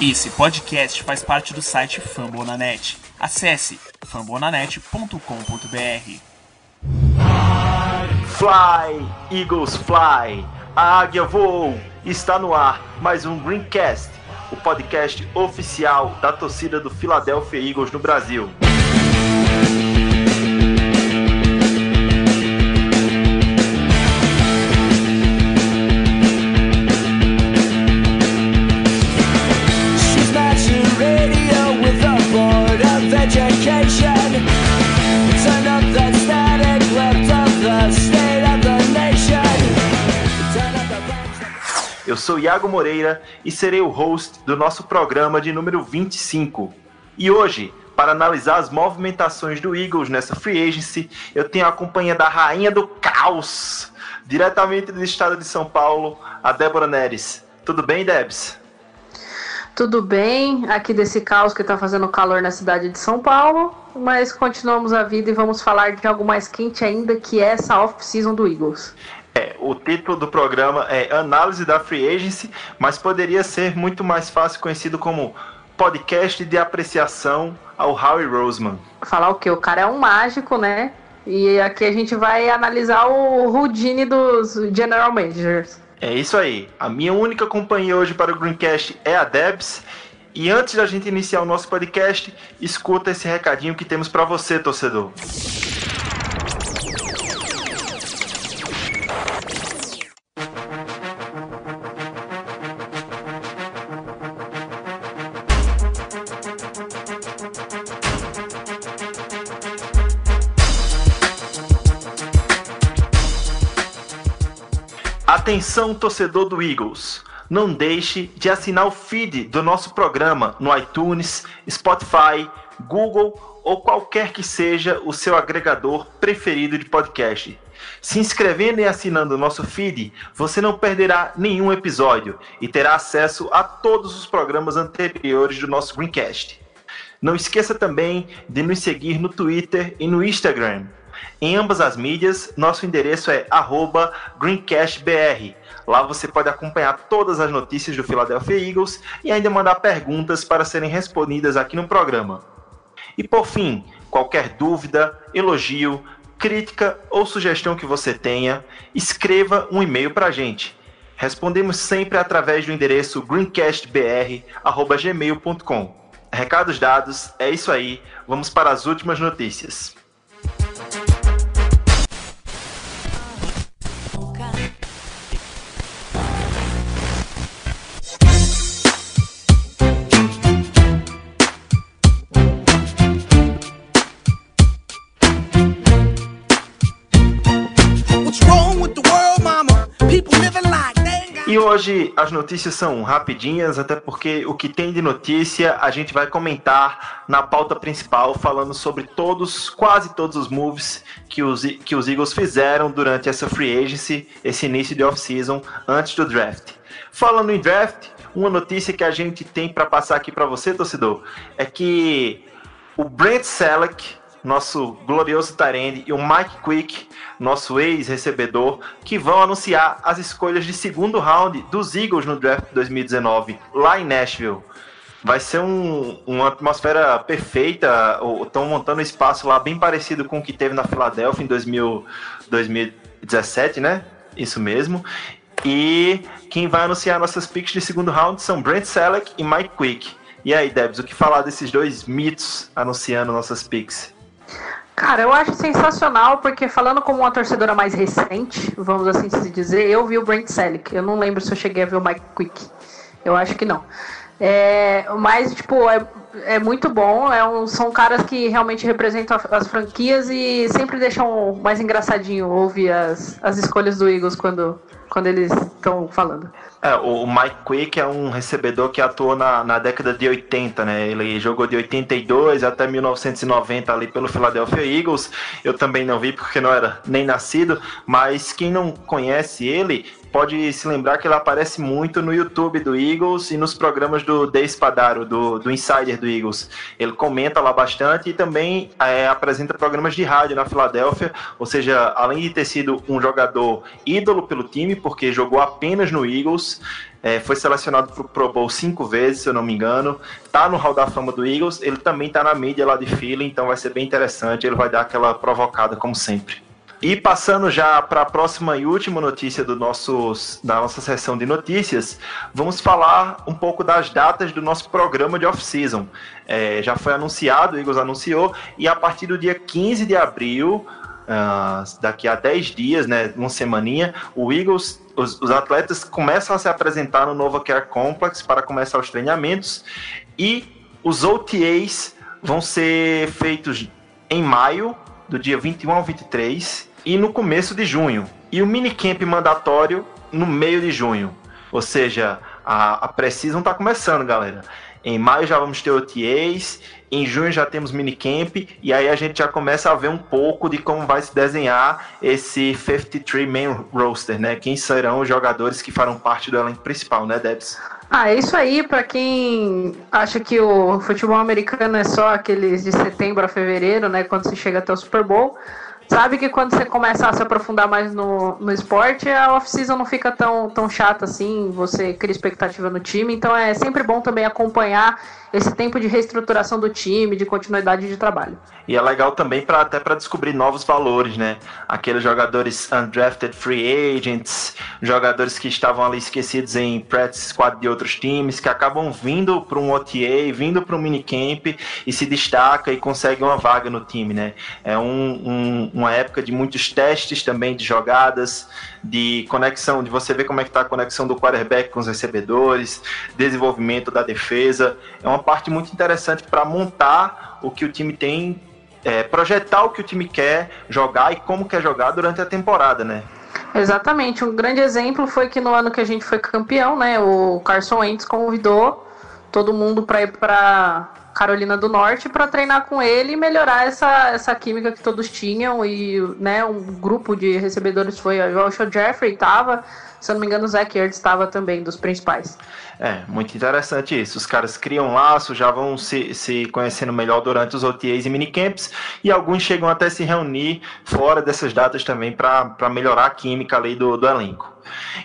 Esse podcast faz parte do site Fambonanet. Acesse fambonanet.com.br. Fly, Eagles Fly, a águia voou, está no ar mais um Greencast, o podcast oficial da torcida do Philadelphia Eagles no Brasil. Sou Iago Moreira e serei o host do nosso programa de número 25. E hoje, para analisar as movimentações do Eagles nessa free agency, eu tenho a companhia da rainha do caos, diretamente do estado de São Paulo, a Débora Neres. Tudo bem, Debs? Tudo bem, aqui desse caos que tá fazendo calor na cidade de São Paulo, mas continuamos a vida e vamos falar de algo mais quente ainda, que é essa off-season do Eagles. É, o título do programa é Análise da Free Agency, mas poderia ser muito mais fácil conhecido como Podcast de Apreciação ao Howie Roseman. Falar o que? O cara é um mágico, né? E aqui a gente vai analisar o Houdini dos General Managers. É isso aí. A minha única companhia hoje para o Greencast é a Debs. E antes da gente iniciar o nosso podcast, escuta esse recadinho que temos para você, torcedor. Atenção, torcedor do Eagles. Não deixe de assinar o feed do nosso programa no iTunes, Spotify, Google ou qualquer que seja o seu agregador preferido de podcast. Se inscrevendo e assinando o nosso feed, você não perderá nenhum episódio e terá acesso a todos os programas anteriores do nosso Greencast. Não esqueça também de nos seguir no Twitter e no Instagram. Em ambas as mídias, nosso endereço é GreencastBR. Lá você pode acompanhar todas as notícias do Philadelphia Eagles e ainda mandar perguntas para serem respondidas aqui no programa. E por fim, qualquer dúvida, elogio, crítica ou sugestão que você tenha, escreva um e-mail para a gente. Respondemos sempre através do endereço greencastbr.gmail.com. Recados dados, é isso aí. Vamos para as últimas notícias. E hoje as notícias são rapidinhas, até porque o que tem de notícia a gente vai comentar na pauta principal, falando sobre todos, quase todos os moves que os, que os Eagles fizeram durante essa free agency, esse início de off-season, antes do draft. Falando em draft, uma notícia que a gente tem para passar aqui para você, torcedor, é que o Brent Selleck, nosso glorioso Tarende, e o Mike Quick, nosso ex-recebedor, que vão anunciar as escolhas de segundo round dos Eagles no draft de 2019, lá em Nashville. Vai ser um- uma atmosfera perfeita. Estão montando um espaço lá bem parecido com o que teve na Filadélfia em 2000, 2017, né? Isso mesmo. E quem vai anunciar nossas picks de segundo round são Brent Selleck e Mike Quick. E aí, Debs, o que falar desses dois mitos anunciando nossas picks? Cara, eu acho sensacional, porque falando como uma torcedora mais recente, vamos assim se dizer, eu vi o Brent Selleck. Eu não lembro se eu cheguei a ver o Mike Quick. Eu acho que não. É, mas, tipo, é, é muito bom. É um, são caras que realmente representam as franquias e sempre deixam mais engraçadinho ouvir as, as escolhas do Eagles quando, quando eles estão falando. É, o Mike Quick é um recebedor que atuou na, na década de 80, né? Ele jogou de 82 até 1990 ali pelo Philadelphia Eagles. Eu também não vi porque não era nem nascido, mas quem não conhece ele, pode se lembrar que ele aparece muito no YouTube do Eagles e nos programas do The Espadaro, do, do Insider do Eagles. Ele comenta lá bastante e também é, apresenta programas de rádio na Filadélfia, ou seja, além de ter sido um jogador ídolo pelo time, porque jogou apenas no Eagles, é, foi selecionado para o Pro Bowl cinco vezes, se eu não me engano. Tá no Hall da Fama do Eagles. Ele também tá na mídia lá de Philly, então vai ser bem interessante. Ele vai dar aquela provocada, como sempre. E passando já para a próxima e última notícia do nossos, da nossa sessão de notícias, vamos falar um pouco das datas do nosso programa de off-season. É, já foi anunciado, o Eagles anunciou, e a partir do dia 15 de abril, uh, daqui a 10 dias, né, uma semaninha, o Eagles, os, os atletas começam a se apresentar no Nova Care Complex para começar os treinamentos, e os OTAs vão ser feitos em maio, do dia 21 ao 23, e no começo de junho. E o minicamp mandatório no meio de junho. Ou seja, a, a está começando, galera. Em maio já vamos ter OTAs, em junho já temos minicamp, e aí a gente já começa a ver um pouco de como vai se desenhar esse 53 main roster, né? Quem serão os jogadores que farão parte do elenco principal, né, Debs? Ah, é isso aí, para quem acha que o futebol americano é só aqueles de setembro a fevereiro, né, quando se chega até o Super Bowl sabe que quando você começa a se aprofundar mais no, no esporte, a off-season não fica tão, tão chata assim, você cria expectativa no time, então é sempre bom também acompanhar esse tempo de reestruturação do time, de continuidade de trabalho. E é legal também para até para descobrir novos valores, né? Aqueles jogadores undrafted free agents, jogadores que estavam ali esquecidos em practice squad de outros times, que acabam vindo para um OTA, vindo para um minicamp e se destaca e consegue uma vaga no time, né? É um, um, uma época de muitos testes também de jogadas, de conexão, de você ver como é que está a conexão do quarterback com os recebedores, desenvolvimento da defesa. É uma parte muito interessante para montar o que o time tem, é, projetar o que o time quer jogar e como quer jogar durante a temporada, né? Exatamente. Um grande exemplo foi que no ano que a gente foi campeão, né, o Carson Wentz convidou todo mundo para ir para Carolina do Norte para treinar com ele e melhorar essa, essa química que todos tinham. E né, um grupo de recebedores foi a Joshua Jeffrey, estava, se eu não me engano, o Zach Ertz estava também, dos principais. É, muito interessante isso. Os caras criam laço, já vão se, se conhecendo melhor durante os OTAs e minicamps, e alguns chegam até se reunir fora dessas datas também para melhorar a química ali do, do elenco.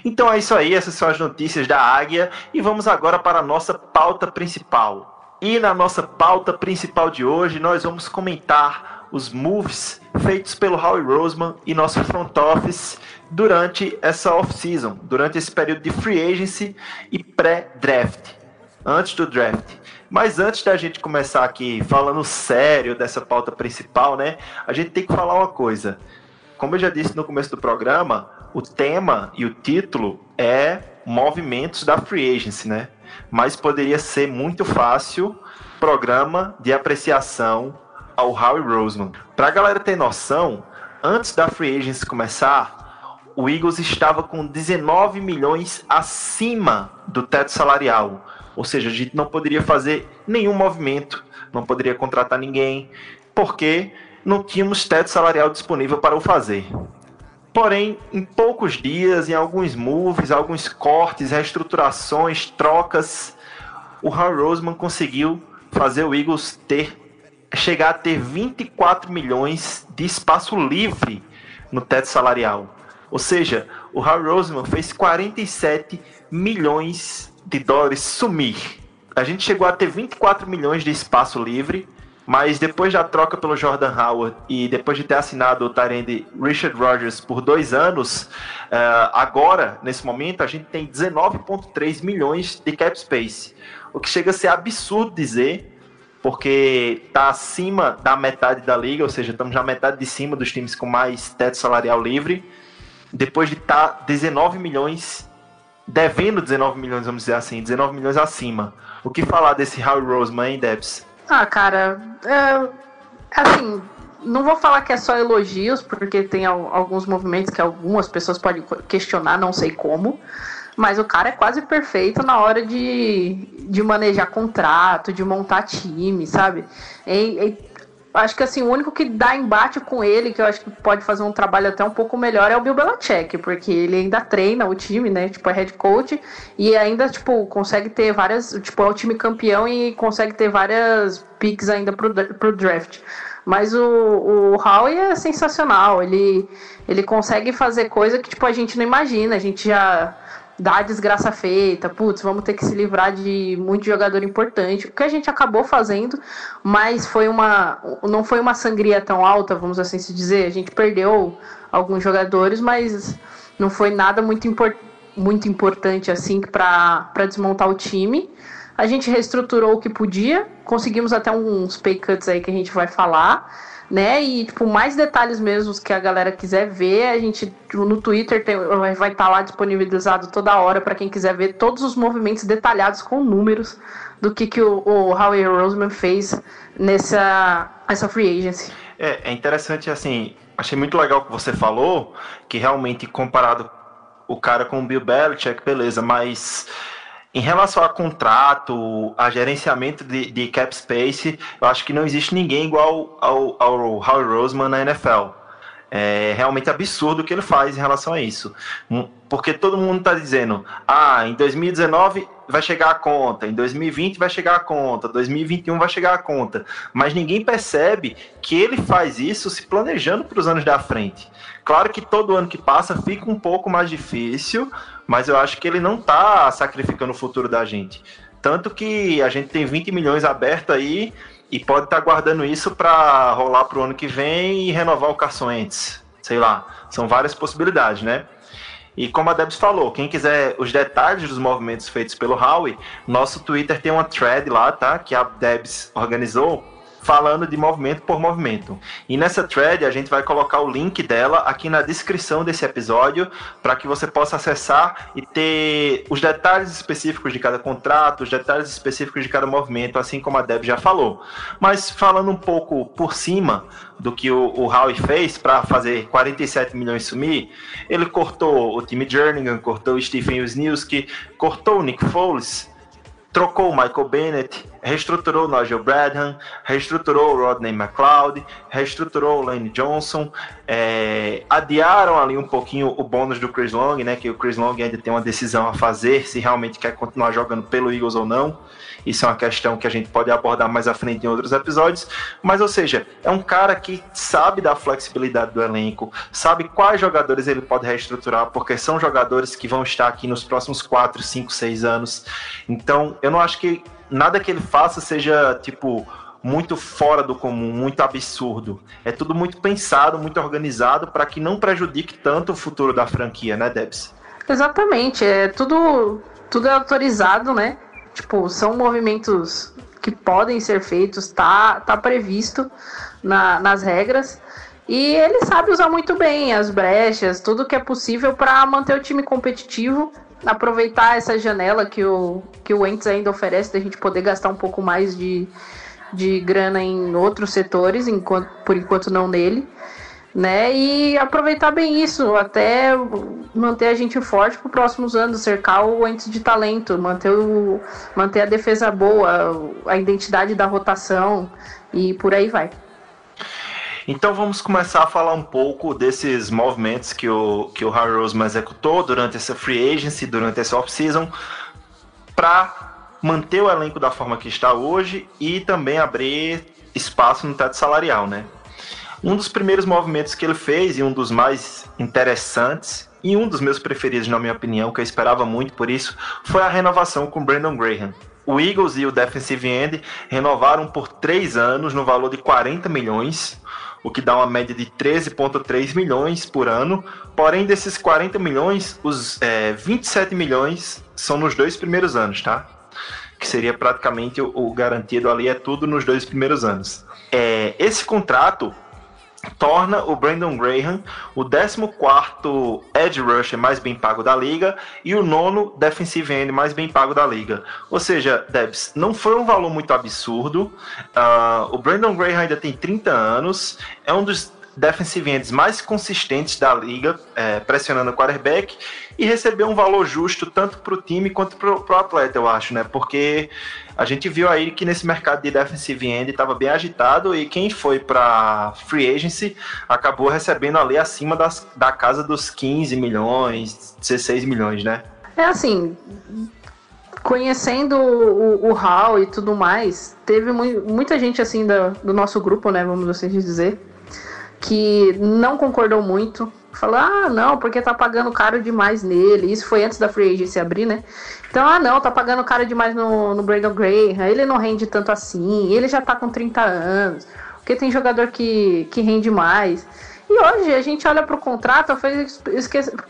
Então é isso aí, essas são as notícias da Águia, e vamos agora para a nossa pauta principal. E na nossa pauta principal de hoje, nós vamos comentar os moves feitos pelo Howie Roseman e nosso front office durante essa off-season, durante esse período de free agency e pré-draft, antes do draft. Mas antes da gente começar aqui falando sério dessa pauta principal, né? A gente tem que falar uma coisa. Como eu já disse no começo do programa, o tema e o título é movimentos da free agency, né? Mas poderia ser muito fácil programa de apreciação ao Howie Roseman. Para a galera ter noção, antes da free agency começar, o Eagles estava com 19 milhões acima do teto salarial. Ou seja, a gente não poderia fazer nenhum movimento, não poderia contratar ninguém, porque não tínhamos teto salarial disponível para o fazer. Porém, em poucos dias, em alguns moves, alguns cortes, reestruturações, trocas, o Harry Roseman conseguiu fazer o Eagles ter chegar a ter 24 milhões de espaço livre no teto salarial. Ou seja, o Harry Roseman fez 47 milhões de dólares sumir. A gente chegou a ter 24 milhões de espaço livre mas depois da troca pelo Jordan Howard e depois de ter assinado o Tyrande Richard Rodgers por dois anos, uh, agora, nesse momento, a gente tem 19,3 milhões de cap space. O que chega a ser absurdo dizer, porque está acima da metade da liga, ou seja, estamos na metade de cima dos times com mais teto salarial livre, depois de estar tá 19 milhões, devendo 19 milhões, vamos dizer assim, 19 milhões acima. O que falar desse Howie Roseman, hein, Debs? Ah, cara, é, assim, não vou falar que é só elogios, porque tem alguns movimentos que algumas pessoas podem questionar, não sei como. Mas o cara é quase perfeito na hora de, de manejar contrato, de montar time, sabe? Acho que assim, o único que dá embate com ele, que eu acho que pode fazer um trabalho até um pouco melhor, é o Bill Belichick, porque ele ainda treina o time, né? Tipo, é head coach e ainda, tipo, consegue ter várias. Tipo, é o time campeão e consegue ter várias picks ainda pro, pro draft. Mas o, o Howie é sensacional. Ele, ele consegue fazer coisa que tipo, a gente não imagina. A gente já a desgraça feita. Putz, vamos ter que se livrar de muito jogador importante. O que a gente acabou fazendo, mas foi uma. Não foi uma sangria tão alta, vamos assim se dizer. A gente perdeu alguns jogadores, mas não foi nada muito, muito importante assim para desmontar o time. A gente reestruturou o que podia, conseguimos até uns pay cuts aí que a gente vai falar, né? E, tipo, mais detalhes mesmo que a galera quiser ver, a gente no Twitter tem, vai estar tá lá disponibilizado toda hora para quem quiser ver todos os movimentos detalhados com números do que, que o, o Howie Roseman fez nessa essa free agency. É, é interessante, assim, achei muito legal o que você falou, que realmente comparado o cara com o Bill Belichick, beleza, mas em relação a contrato, a gerenciamento de, de cap space, eu acho que não existe ninguém igual ao, ao Howie Roseman na NFL. É realmente absurdo o que ele faz em relação a isso. Hum, porque todo mundo está dizendo, ah, em 2019 vai chegar a conta, em 2020 vai chegar a conta, 2021 vai chegar a conta. Mas ninguém percebe que ele faz isso se planejando para os anos da frente. Claro que todo ano que passa fica um pouco mais difícil, mas eu acho que ele não está sacrificando o futuro da gente. Tanto que a gente tem 20 milhões aberto aí e pode estar tá guardando isso para rolar para o ano que vem e renovar o Carson Wentz. Sei lá, são várias possibilidades, né? E como a Debs falou, quem quiser os detalhes dos movimentos feitos pelo Howie, nosso Twitter tem uma thread lá, tá? Que a Debs organizou falando de movimento por movimento. E nessa thread a gente vai colocar o link dela aqui na descrição desse episódio para que você possa acessar e ter os detalhes específicos de cada contrato, os detalhes específicos de cada movimento, assim como a Deb já falou. Mas falando um pouco por cima do que o, o Howie fez para fazer 47 milhões sumir, ele cortou o time Jerningham, cortou o Stephen Wisniewski, cortou o Nick Foles, trocou o Michael Bennett, reestruturou o Nigel Bradham, reestruturou o Rodney McLeod, reestruturou o Lane Johnson, é, adiaram ali um pouquinho o bônus do Chris Long, né, que o Chris Long ainda tem uma decisão a fazer se realmente quer continuar jogando pelo Eagles ou não. Isso é uma questão que a gente pode abordar mais à frente em outros episódios. Mas, ou seja, é um cara que sabe da flexibilidade do elenco, sabe quais jogadores ele pode reestruturar, porque são jogadores que vão estar aqui nos próximos 4, 5, 6 anos. Então, eu não acho que nada que ele faça seja, tipo, muito fora do comum, muito absurdo. É tudo muito pensado, muito organizado para que não prejudique tanto o futuro da franquia, né, Debs? Exatamente, é tudo tudo é autorizado, né? Tipo, são movimentos que podem ser feitos, tá, tá previsto na, nas regras. E ele sabe usar muito bem as brechas, tudo que é possível para manter o time competitivo, aproveitar essa janela que o, que o Ents ainda oferece, da gente poder gastar um pouco mais de, de grana em outros setores, enquanto, por enquanto não nele né? E aproveitar bem isso, até manter a gente forte para os próximos anos, cercar o antes de talento, manter, o, manter a defesa boa, a identidade da rotação e por aí vai. Então vamos começar a falar um pouco desses movimentos que o, que o Harry Roseman executou durante essa free agency, durante essa off-season, para manter o elenco da forma que está hoje e também abrir espaço no teto salarial, né? Um dos primeiros movimentos que ele fez, e um dos mais interessantes, e um dos meus preferidos, na minha opinião, que eu esperava muito por isso, foi a renovação com Brandon Graham. O Eagles e o defensive end renovaram por três anos no valor de 40 milhões, o que dá uma média de 13,3 milhões por ano. Porém, desses 40 milhões, os é, 27 milhões são nos dois primeiros anos, tá? Que seria praticamente o, o garantido ali, é tudo nos dois primeiros anos. É, esse contrato torna o Brandon Graham o 14º edge rusher mais bem pago da liga e o nono defensive end mais bem pago da liga. Ou seja, Debs, não foi um valor muito absurdo. Uh, o Brandon Graham ainda tem 30 anos, é um dos defensive ends mais consistentes da liga, é, pressionando o quarterback, e recebeu um valor justo tanto para o time quanto para o atleta, eu acho, né? Porque a gente viu aí que nesse mercado de defensive end estava bem agitado e quem foi para free agency acabou recebendo ali acima das, da casa dos 15 milhões, 16 milhões, né? É assim, conhecendo o, o e tudo mais, teve mu muita gente assim do nosso grupo, né, vamos assim dizer, que não concordou muito. Falou, ah, não, porque tá pagando caro demais nele. Isso foi antes da Free Agency abrir, né? Então, ah, não, tá pagando caro demais no, no Brandon Graham. Ele não rende tanto assim. Ele já tá com 30 anos. Porque tem jogador que, que rende mais. E hoje a gente olha pro contrato, fez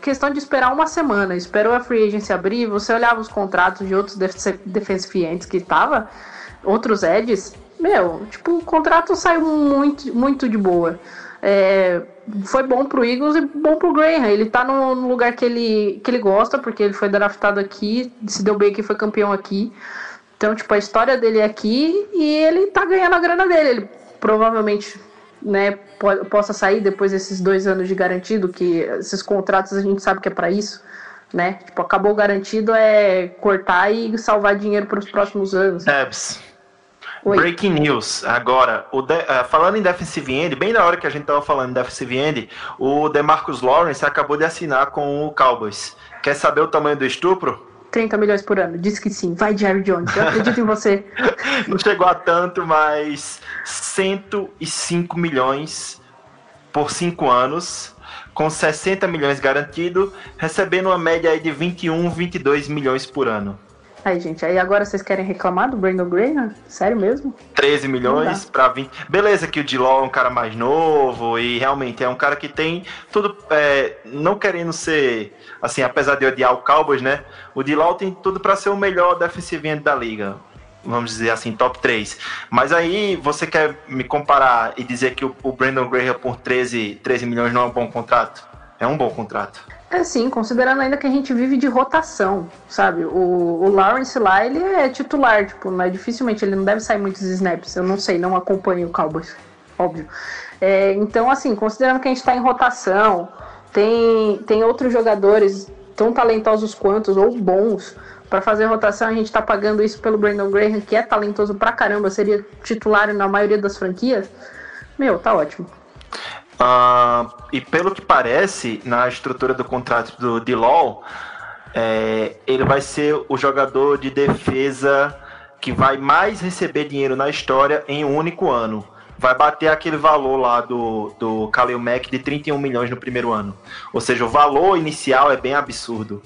questão de esperar uma semana. Esperou a Free Agency abrir, você olhava os contratos de outros defensive ends que tava, outros Eds. Meu, tipo, o contrato saiu muito, muito de boa. É, foi bom pro Eagles e bom pro Graham. Ele tá no, no, lugar que ele, que ele gosta, porque ele foi draftado aqui, se deu bem aqui, foi campeão aqui. Então, tipo, a história dele é aqui e ele tá ganhando a grana dele. Ele provavelmente né, po possa sair depois desses dois anos de garantido, que esses contratos a gente sabe que é para isso. Né? Tipo, acabou garantido é cortar e salvar dinheiro para os próximos anos. Debs, Oi. Breaking news. Agora, de, uh, falando em defensive end, bem na hora que a gente tava falando em defensive end, o DeMarcus Lawrence acabou de assinar com o Cowboys. Quer saber o tamanho do estupro? 30 milhões por ano. Diz que sim. Vai, Jerry Jones. Eu acredito em você. Não chegou a tanto, mas 105 milhões por 5 anos, com 60 milhões garantido, recebendo uma média de 21, 22 milhões por ano. Aí, gente, aí agora vocês querem reclamar do Brandon Graham? Sério mesmo? 13 milhões para 20. Beleza que o Diló é um cara mais novo e realmente é um cara que tem tudo, é, não querendo ser, assim, apesar de odiar o Cowboys, né? O Diló tem tudo para ser o melhor defensive da liga. Vamos dizer assim, top 3. Mas aí você quer me comparar e dizer que o, o Brandon Graham por 13, 13 milhões não é um bom contrato? É um bom contrato. É sim, considerando ainda que a gente vive de rotação, sabe? O, o Lawrence lá, ele é titular, tipo, mas dificilmente ele não deve sair muitos snaps. Eu não sei, não acompanho o Cowboys, óbvio. É, então, assim, considerando que a gente está em rotação, tem, tem outros jogadores tão talentosos quanto ou bons para fazer rotação, a gente está pagando isso pelo Brandon Graham, que é talentoso pra caramba, seria titular na maioria das franquias. Meu, tá ótimo. Uh, e pelo que parece, na estrutura do contrato do D-Law, é, ele vai ser o jogador de defesa que vai mais receber dinheiro na história em um único ano. Vai bater aquele valor lá do, do Khalil Mack de 31 milhões no primeiro ano. Ou seja, o valor inicial é bem absurdo.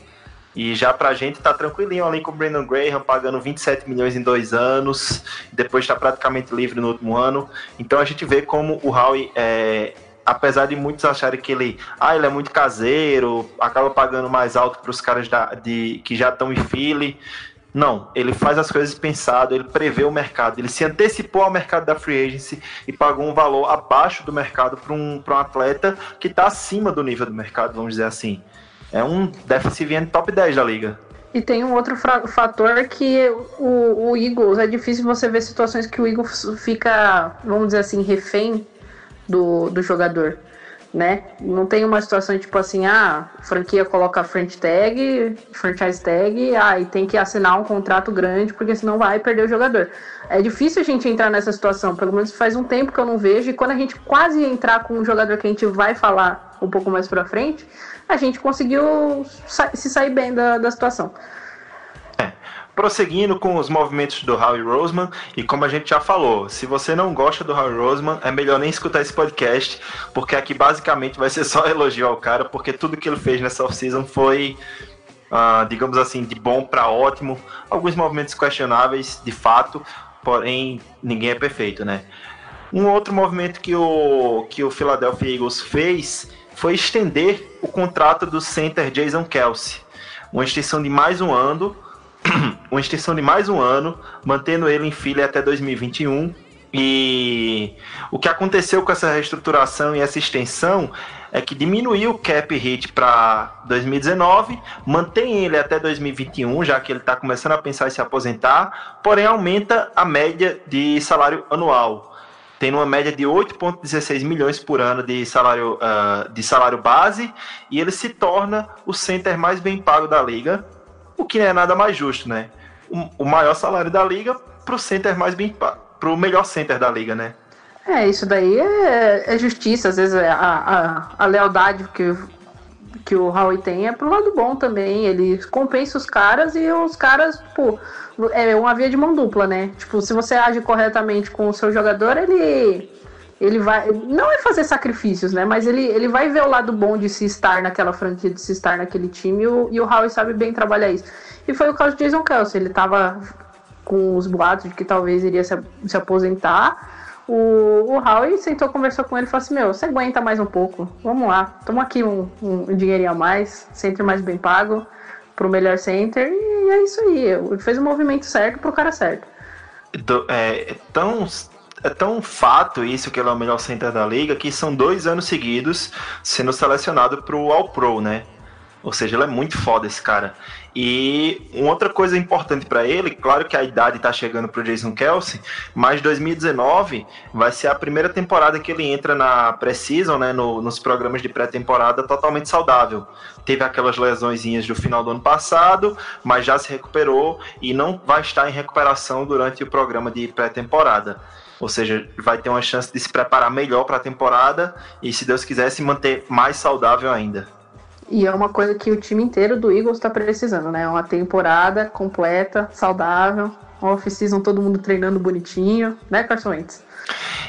E já pra gente tá tranquilinho ali com o Brandon Graham, pagando 27 milhões em dois anos, depois está praticamente livre no último ano. Então a gente vê como o Howie é, apesar de muitos acharem que ele, ah, ele é muito caseiro, acaba pagando mais alto para os caras da, de, que já estão em Philly. Não, ele faz as coisas pensado, ele prevê o mercado, ele se antecipou ao mercado da free agency e pagou um valor abaixo do mercado para um, um atleta que está acima do nível do mercado, vamos dizer assim. É um defensive end top 10 da liga. E tem um outro fator que o, o Eagles, é difícil você ver situações que o Eagles fica, vamos dizer assim, refém do, do jogador, né? Não tem uma situação tipo assim, ah, franquia coloca front tag, franchise tag, ah, e tem que assinar um contrato grande porque senão vai perder o jogador. É difícil a gente entrar nessa situação, pelo menos faz um tempo que eu não vejo, e quando a gente quase entrar com um jogador que a gente vai falar um pouco mais pra frente, a gente conseguiu se sair bem da, da situação prosseguindo com os movimentos do Howie Roseman, e como a gente já falou, se você não gosta do Howie Roseman, é melhor nem escutar esse podcast, porque aqui basicamente vai ser só elogio ao cara, porque tudo que ele fez nessa off-season foi, uh, digamos assim, de bom para ótimo. Alguns movimentos questionáveis, de fato, porém ninguém é perfeito, né? Um outro movimento que o, que o Philadelphia Eagles fez foi estender o contrato do center Jason Kelsey. Uma extensão de mais um ano, uma extensão de mais um ano, mantendo ele em filha até 2021. E o que aconteceu com essa reestruturação e essa extensão é que diminuiu o cap hit para 2019, mantém ele até 2021, já que ele está começando a pensar em se aposentar, porém aumenta a média de salário anual. tendo uma média de 8,16 milhões por ano de salário, uh, de salário base, e ele se torna o center mais bem pago da liga, o que é nada mais justo, né? O, o maior salário da liga para o center mais bem para o melhor center da liga, né? É, isso daí é, é justiça, às vezes é a, a, a lealdade que, que o Howie tem é pro lado bom também. Ele compensa os caras e os caras, tipo, é uma via de mão dupla, né? Tipo, se você age corretamente com o seu jogador, ele. Ele vai. Não é fazer sacrifícios, né? Mas ele, ele vai ver o lado bom de se estar naquela franquia, de se estar naquele time, e o, e o Howie sabe bem trabalhar isso. E foi o caso de Jason Kelsey. Ele tava com os boatos de que talvez iria se, se aposentar. O, o Howie sentou, conversou com ele e falou assim: Meu, você aguenta mais um pouco, vamos lá, toma aqui um, um, dinheirinho a mais, sempre mais bem pago, pro melhor center, e é isso aí. Ele fez o movimento certo pro cara certo. É, é tão, é tão fato isso que ele é o melhor center da liga que são dois anos seguidos sendo selecionado pro All Pro, né? Ou seja, ele é muito foda esse cara. E uma outra coisa importante para ele, claro que a idade está chegando para o Jason Kelsey, mas 2019 vai ser a primeira temporada que ele entra na pré-season, né, no, nos programas de pré-temporada totalmente saudável. Teve aquelas lesõezinhas do final do ano passado, mas já se recuperou e não vai estar em recuperação durante o programa de pré-temporada. Ou seja, vai ter uma chance de se preparar melhor para a temporada e, se Deus quiser, se manter mais saudável ainda. E é uma coisa que o time inteiro do Eagles está precisando, né? Uma temporada completa, saudável, off-season todo mundo treinando bonitinho, né, Carson Wentz?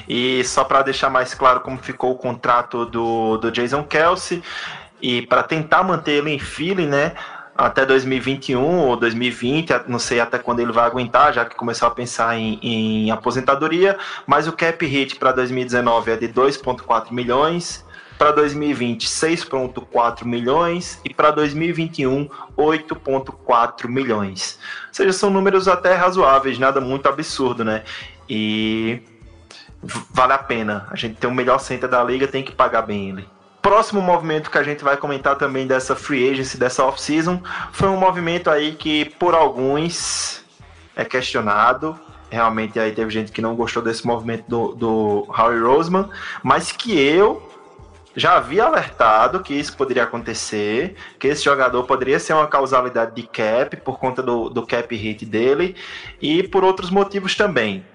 E só para deixar mais claro como ficou o contrato do, do Jason Kelsey, e para tentar manter ele em Philly, né? Até 2021 ou 2020, não sei até quando ele vai aguentar, já que começou a pensar em, em aposentadoria. Mas o cap hit para 2019 é de 2,4 milhões para 2020 6,4 milhões e para 2021 8,4 milhões. Ou seja, são números até razoáveis, nada muito absurdo, né? E vale a pena. A gente tem o melhor center da liga, tem que pagar bem ele. Próximo movimento que a gente vai comentar também dessa free agency, dessa off-season, foi um movimento aí que por alguns é questionado, realmente aí teve gente que não gostou desse movimento do, do Howie Roseman, mas que eu já havia alertado que isso poderia acontecer, que esse jogador poderia ser uma causalidade de cap por conta do, do cap hit dele e por outros motivos também.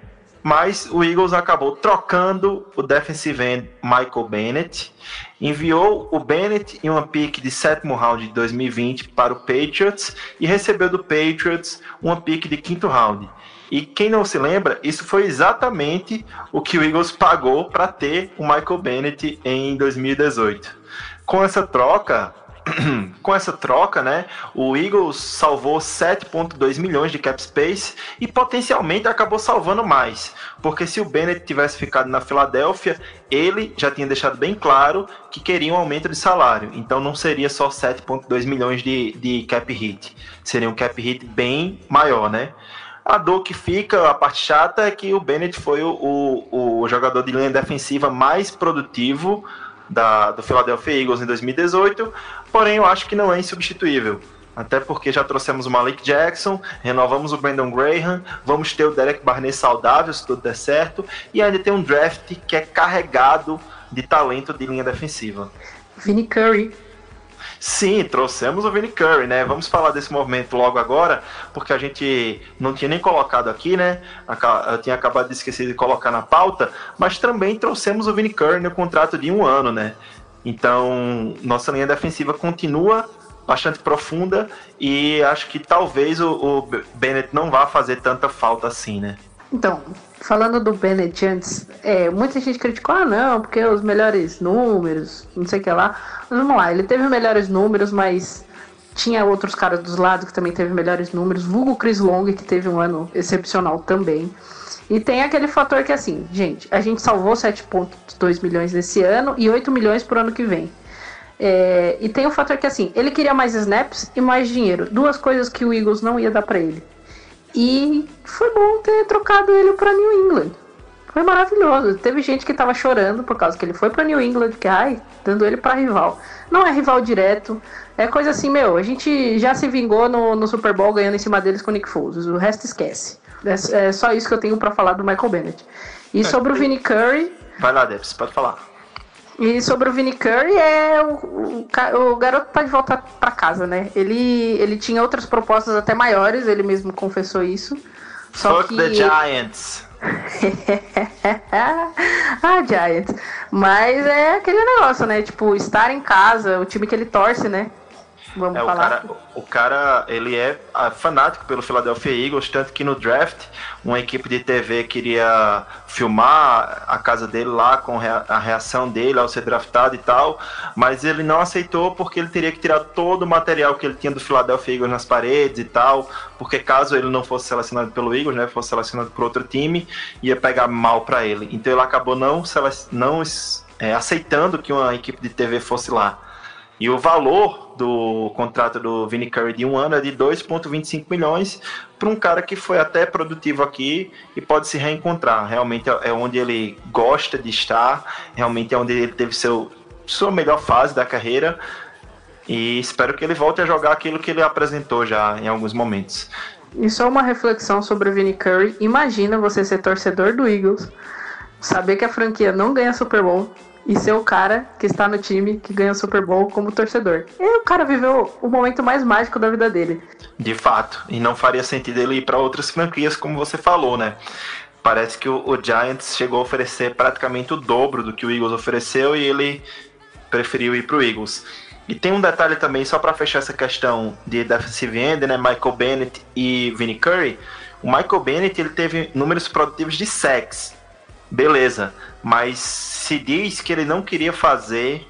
Mas o Eagles acabou trocando o defensive end Michael Bennett, enviou o Bennett em uma pick de sétimo round de 2020 para o Patriots e recebeu do Patriots uma pick de quinto round. E quem não se lembra, isso foi exatamente o que o Eagles pagou para ter o Michael Bennett em 2018. Com essa troca, com essa troca, né, o Eagles salvou 7.2 milhões de cap space e potencialmente acabou salvando mais, porque se o Bennett tivesse ficado na Filadélfia, ele já tinha deixado bem claro que queria um aumento de salário, então não seria só 7.2 milhões de, de cap hit, seria um cap hit bem maior, né? A dor que fica, a parte chata, é que o Bennett foi o, o, o jogador de linha defensiva mais produtivo da, do Philadelphia Eagles em 2018, porém eu acho que não é insubstituível. Até porque já trouxemos o Malik Jackson, renovamos o Brandon Graham, vamos ter o Derek Barnett saudável se tudo der certo, e ainda tem um draft que é carregado de talento de linha defensiva. Vinny Curry Sim, trouxemos o Vinny Curry, né? Vamos falar desse movimento logo agora, porque a gente não tinha nem colocado aqui, né? Eu tinha acabado de esquecer de colocar na pauta, mas também trouxemos o Vinny Curry no contrato de um ano, né? Então, nossa linha defensiva continua bastante profunda e acho que talvez o, o Bennett não vá fazer tanta falta assim, né? Então, falando do Bennett antes, é, muita gente criticou, ah não, porque os melhores números, não sei o que lá. Mas vamos lá, ele teve melhores números, mas tinha outros caras dos lados que também teve melhores números, vulgo Chris Long, que teve um ano excepcional também. E tem aquele fator que assim, gente, a gente salvou 7,2 milhões nesse ano e 8 milhões por ano que vem. É, e tem o fator que assim, ele queria mais snaps e mais dinheiro. Duas coisas que o Eagles não ia dar para ele. E foi bom ter trocado ele para New England. Foi maravilhoso. Teve gente que tava chorando por causa que ele foi para New England, que ai, dando ele para rival. Não é rival direto. É coisa assim, meu, a gente já se vingou no, no Super Bowl ganhando em cima deles com o Nick Foles. O resto esquece. É, é só isso que eu tenho pra falar do Michael Bennett. E sobre o Vinnie Curry, Vai lá, Debs, pode falar. E sobre o Vinnie Curry, é o, o, o garoto tá de volta pra casa, né? Ele, ele tinha outras propostas até maiores, ele mesmo confessou isso. Só Fuck que... the Giants. ah, Giants. Mas é aquele negócio, né? Tipo, estar em casa, o time que ele torce, né? Vamos É, o falar. cara, o cara, ele é ah, fanático pelo Philadelphia Eagles, tanto que no draft, uma equipe de TV queria filmar a casa dele lá com a reação dele ao ser draftado e tal, mas ele não aceitou porque ele teria que tirar todo o material que ele tinha do Philadelphia Eagles nas paredes e tal, porque caso ele não fosse selecionado pelo Eagles, né, fosse selecionado por outro time, ia pegar mal pra ele. Então ele acabou não, não é, aceitando que uma equipe de TV fosse lá. E o valor do contrato do Vinnie Curry de um ano é de 2,25 milhões para um cara que foi até produtivo aqui e pode se reencontrar. Realmente é é onde ele gosta de estar, realmente é onde ele teve seu, sua melhor fase da carreira. E espero que ele volte a jogar aquilo que ele apresentou já em alguns momentos. E só uma reflexão sobre o Vinnie Curry. Imagina você ser torcedor do Eagles, saber que a franquia não ganha Super Bowl e ser o cara que está no time que ganha Super Bowl como torcedor. E o cara viveu o momento mais mágico da vida dele. De fato. E não faria sentido ele ir para outras franquias, como você falou, né? Parece que o, o Giants chegou a oferecer praticamente o dobro do que o Eagles ofereceu e ele preferiu ir para o Eagles. E tem um detalhe também, só para fechar essa questão de defensive end, né? Michael Bennett e Vinnie Curry. O Michael Bennett ele teve números produtivos de sacks. Beleza. Mas se diz que ele não queria fazer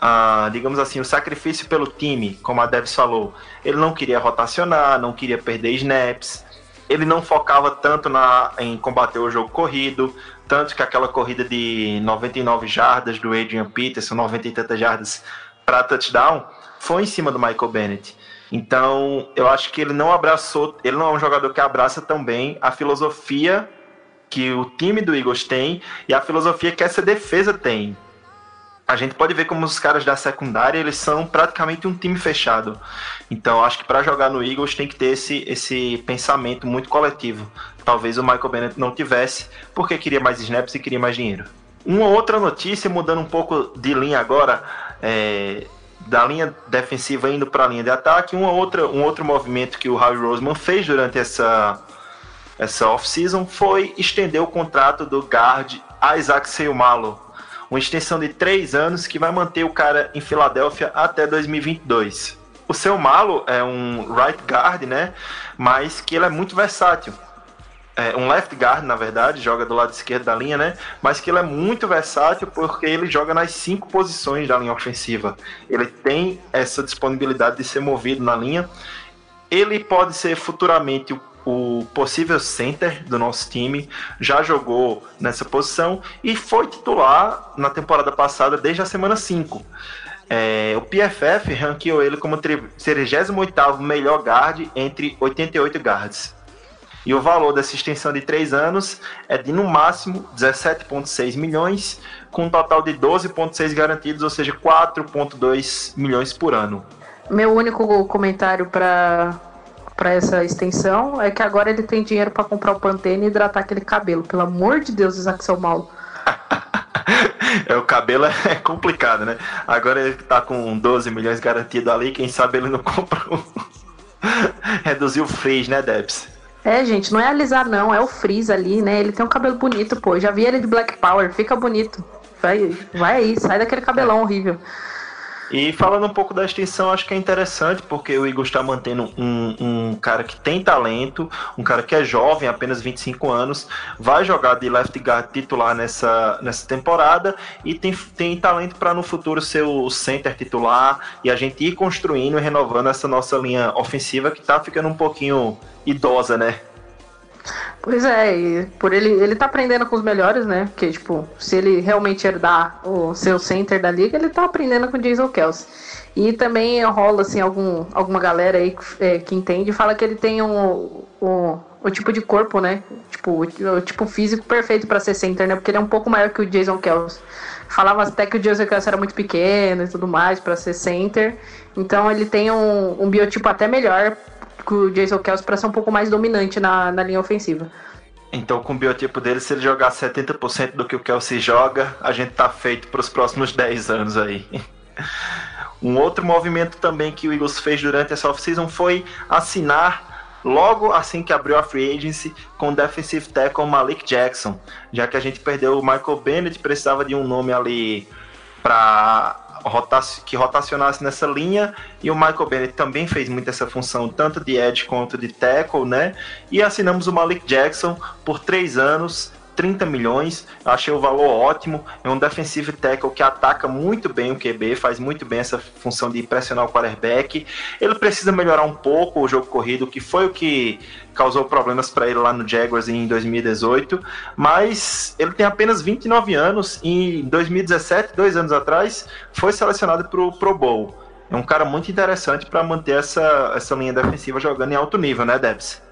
ah, digamos assim, o sacrifício pelo time, como a Debs falou. Ele não queria rotacionar, não queria perder snaps, ele não focava tanto na, em combater o jogo corrido, tanto que aquela corrida de 99 jardas do Adrian Peterson, 90 e tantas jardas para touchdown, foi em cima do Michael Bennett. Então, eu acho que ele não abraçou, ele não é um jogador que abraça também a filosofia que o time do Eagles tem e a filosofia que essa defesa tem a gente pode ver como os caras da secundária eles são praticamente um time fechado. Então acho que para jogar no Eagles tem que ter esse, esse pensamento muito coletivo. Talvez o Michael Bennett não tivesse, porque queria mais snaps e queria mais dinheiro. Uma outra notícia, mudando um pouco de linha agora, é, da linha defensiva indo para a linha de ataque, uma outra, um outro movimento que o Howie Roseman fez durante essa, essa off-season foi estender o contrato do guard Isaac Seumalo uma extensão de três anos que vai manter o cara em Filadélfia até 2022. O seu Malo é um right guard, né? Mas que ele é muito versátil. É um left guard, na verdade, joga do lado esquerdo da linha, né? Mas que ele é muito versátil porque ele joga nas cinco posições da linha ofensiva. Ele tem essa disponibilidade de ser movido na linha. Ele pode ser futuramente o o possível center do nosso time, já jogou nessa posição e foi titular na temporada passada desde a semana 5. É, o PFF ranqueou ele como 38 melhor guard entre 88 guards. E o valor dessa extensão de 3 anos é de no máximo 17,6 milhões, com um total de 12,6 garantidos, ou seja, 4,2 milhões por ano. Meu único comentário para para essa extensão é que agora ele tem dinheiro para comprar o Pantene e hidratar aquele cabelo. Pelo amor de Deus, Isaac Saulo. é, o cabelo é complicado, né? Agora ele tá com 12 milhões garantido ali, quem sabe ele não compra um... Reduziu o frizz, né, Debs? É, gente, não é alisar não, é o frizz ali, né? Ele tem um cabelo bonito, pô. Já vi ele de Black Power, fica bonito. Vai, vai aí, sai daquele cabelão horrível. E falando um pouco da extensão, acho que é interessante porque o Igor está mantendo um, um, cara que tem talento, um cara que é jovem, apenas 25 anos, vai jogar de left guard titular nessa, nessa temporada e tem, tem talento para no futuro ser o center titular e a gente ir construindo e renovando essa nossa linha ofensiva que está ficando um pouquinho idosa, né? Pois é, e por ele, ele tá aprendendo com os melhores, né? Porque, tipo, se ele realmente herdar o seu center da liga, ele tá aprendendo com o Jason Kelsey. E também rola, assim, algum, alguma galera aí é, que entende fala que ele tem um, um, o tipo de corpo, né? Tipo, o, o tipo físico perfeito para ser center, né? Porque ele é um pouco maior que o Jason Kelsey. Falava até que o Jason Kelsey era muito pequeno e tudo mais para ser center. Então ele tem um, um biotipo até melhor o Jason Kelsey para ser um pouco mais dominante na, na linha ofensiva. Então, com o biotipo dele, se ele jogar 70% do que o Kelsey joga, a gente tá feito para os próximos 10 anos aí. Um outro movimento também que o Eagles fez durante essa off-season foi assinar logo assim que abriu a free agency com o defensive tackle Malik Jackson, já que a gente perdeu o Michael Bennett, precisava de um nome ali para que rotacionasse nessa linha e o Michael Bennett também fez muito essa função, tanto de edge quanto de tackle, né? E assinamos o Malik Jackson por três anos, 30 milhões, achei o valor ótimo. É um defensive tackle que ataca muito bem o QB, faz muito bem essa função de pressionar o quarterback. Ele precisa melhorar um pouco o jogo corrido, que foi o que causou problemas para ele lá no Jaguars em 2018, mas ele tem apenas 29 anos e em 2017, dois anos atrás, foi selecionado para o Pro Bowl. É um cara muito interessante para manter essa, essa linha defensiva jogando em alto nível, né, Debs?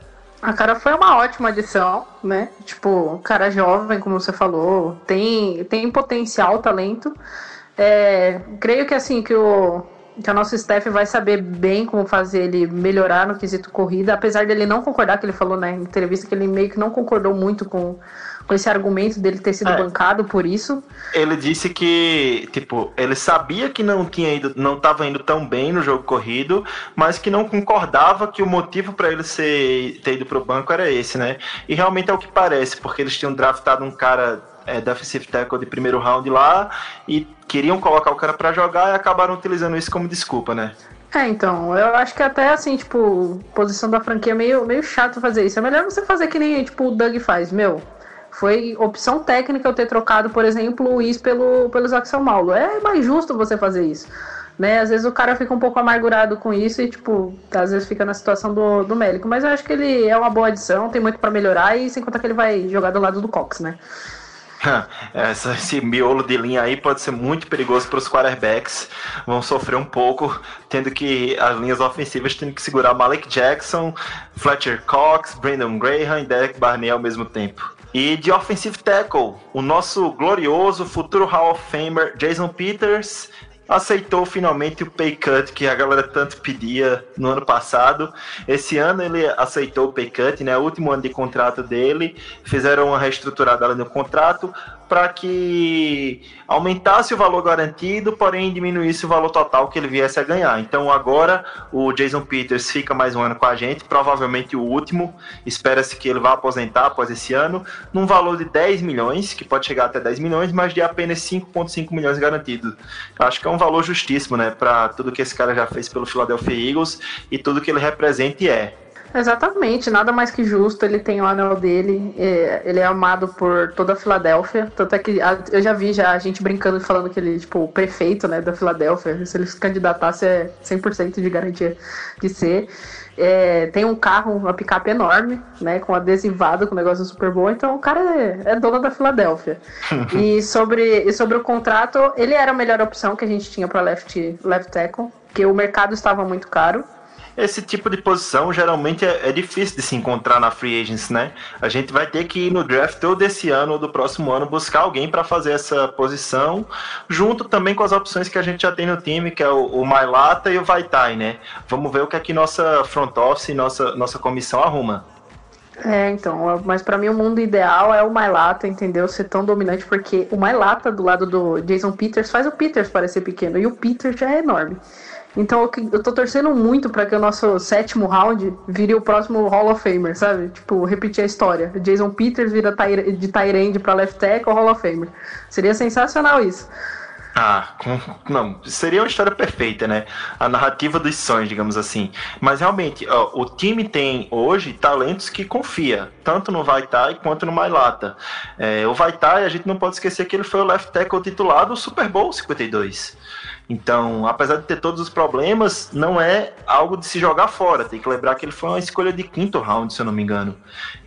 A cara foi uma ótima adição, né? Tipo, cara jovem, como você falou, tem, tem potencial, talento. É, creio que assim, que o, que a nossa staff vai saber bem como fazer ele melhorar no quesito corrida, apesar dele não concordar, que ele falou na entrevista que ele meio que não concordou muito com, com esse argumento dele ter sido É. bancado por isso. Ele disse que, tipo, ele sabia que não tinha ido, não estava indo tão bem no jogo corrido, mas que não concordava que o motivo para ele ser ter ido pro banco era esse, né? E realmente é o que parece, porque eles tinham draftado um cara é, defensive tackle de primeiro round lá e queriam colocar o cara para jogar e acabaram utilizando isso como desculpa, né? É, então, eu acho que até assim, tipo, posição da franquia é meio, meio chato fazer isso. É melhor você fazer que nem, tipo, o Doug faz, meu. Foi opção técnica eu ter trocado, por exemplo, o Is pelo, pelo Zaxel Paulo. É mais justo você fazer isso. Né? Às vezes o cara fica um pouco amargurado com isso e, tipo, às vezes fica na situação do, do Mélico. Mas eu acho que ele é uma boa adição, tem muito pra melhorar e sem contar que ele vai jogar do lado do Cox, né? Essa- esse miolo de linha aí pode ser muito perigoso para os quarterbacks. Vão sofrer um pouco, tendo que as linhas ofensivas tendo que segurar Malik Jackson, Fletcher Cox, Brandon Graham e Derek Barney ao mesmo tempo. E de offensive tackle, o nosso glorioso futuro Hall of Famer Jason Peters aceitou finalmente o pay cut que a galera tanto pedia no ano passado. Esse ano ele aceitou o pay cut, né? O último ano de contrato dele. Fizeram uma reestruturada ali no contrato para que aumentasse o valor garantido, porém diminuísse o valor total que ele viesse a ganhar. Então agora o Jason Peters fica mais um ano com a gente, provavelmente o último. Espera-se que ele vá aposentar após esse ano, num valor de 10 milhões, que pode chegar até 10 milhões, mas de apenas 5,5 milhões garantidos. Acho que é um valor justíssimo, né, para tudo que esse cara já fez pelo Philadelphia Eagles e tudo que ele representa e é. Exatamente, nada mais que justo. Ele tem o anel dele, é, ele é amado por toda a Filadélfia. Tanto é que eu já vi já a gente brincando falando que ele, tipo, o prefeito né, da Filadélfia. Se ele se candidatasse, é 100% de garantia de ser. É, tem um carro, uma picape enorme, né, com adesivado, com um negócio super bom. Então o cara é, é dono da Filadélfia. e, sobre, e sobre o contrato, ele era a melhor opção que a gente tinha para left, left tackle, porque o mercado estava muito caro. Esse tipo de posição geralmente é, é difícil de se encontrar na free agents, né? A gente vai ter que ir no draft todo esse ano ou do próximo ano buscar alguém para fazer essa posição, junto também com as opções que a gente já tem no time, que é o, o Mailata e o Vaitai, né? Vamos ver o que é que nossa front office nossa, nossa comissão arruma. É, então, mas pra mim o mundo ideal é o Mailata, entendeu? Ser tão dominante, porque o Mailata do lado do Jason Peters faz o Peters parecer pequeno e o Peters já é enorme. Então eu, tô torcendo muito pra que o nosso sétimo round vire o próximo Hall of Famer, sabe? Tipo, repetir a história. Jason Peters vira de Tyrande pra left tackle Hall of Famer. Seria sensacional isso. Ah, não, seria uma história perfeita, né? A narrativa dos sonhos, digamos assim. Mas realmente, ó, o time tem hoje talentos que confia, tanto no Vaitai quanto no Mailata. É, o Vaitai, a gente não pode esquecer que ele foi o left tackle titular do Super Bowl 52. Então, apesar de ter todos os problemas, não é algo de se jogar fora. Tem que lembrar que ele foi uma escolha de quinto round, se eu não me engano.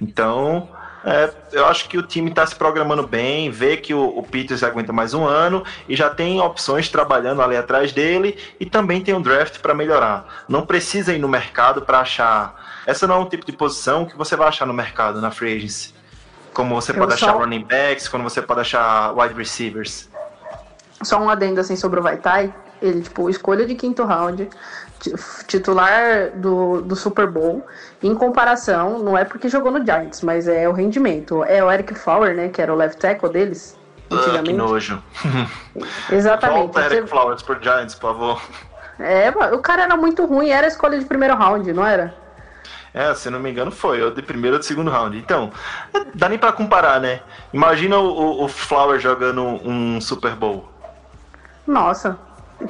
Então, é, eu acho que o time está se programando bem, vê que o, o Peters aguenta mais um ano e já tem opções trabalhando ali atrás dele e também tem um draft para melhorar. Não precisa ir no mercado para achar. Essa não é um tipo de posição que você vai achar no mercado, na free agency. Como você Eu pode só- achar running backs, quando você pode achar wide receivers. Só um adendo assim sobre o Vaitai. Ele, tipo, escolha de quinto round, ti- titular do, do Super Bowl. Em comparação, não é porque jogou no Giants, mas é o rendimento. É o Eric Flower, né? Que era o left tackle deles. Ah, que Antigamente. nojo. Exatamente. Volta Eric Você- Flowers por Giants, por favor. É, o cara era muito ruim, era a escolha de primeiro round, não era? É, se não me engano, foi. Ou de primeiro ou de segundo round. Então, dá nem pra comparar, né? Imagina o, o Flower jogando um Super Bowl. Nossa,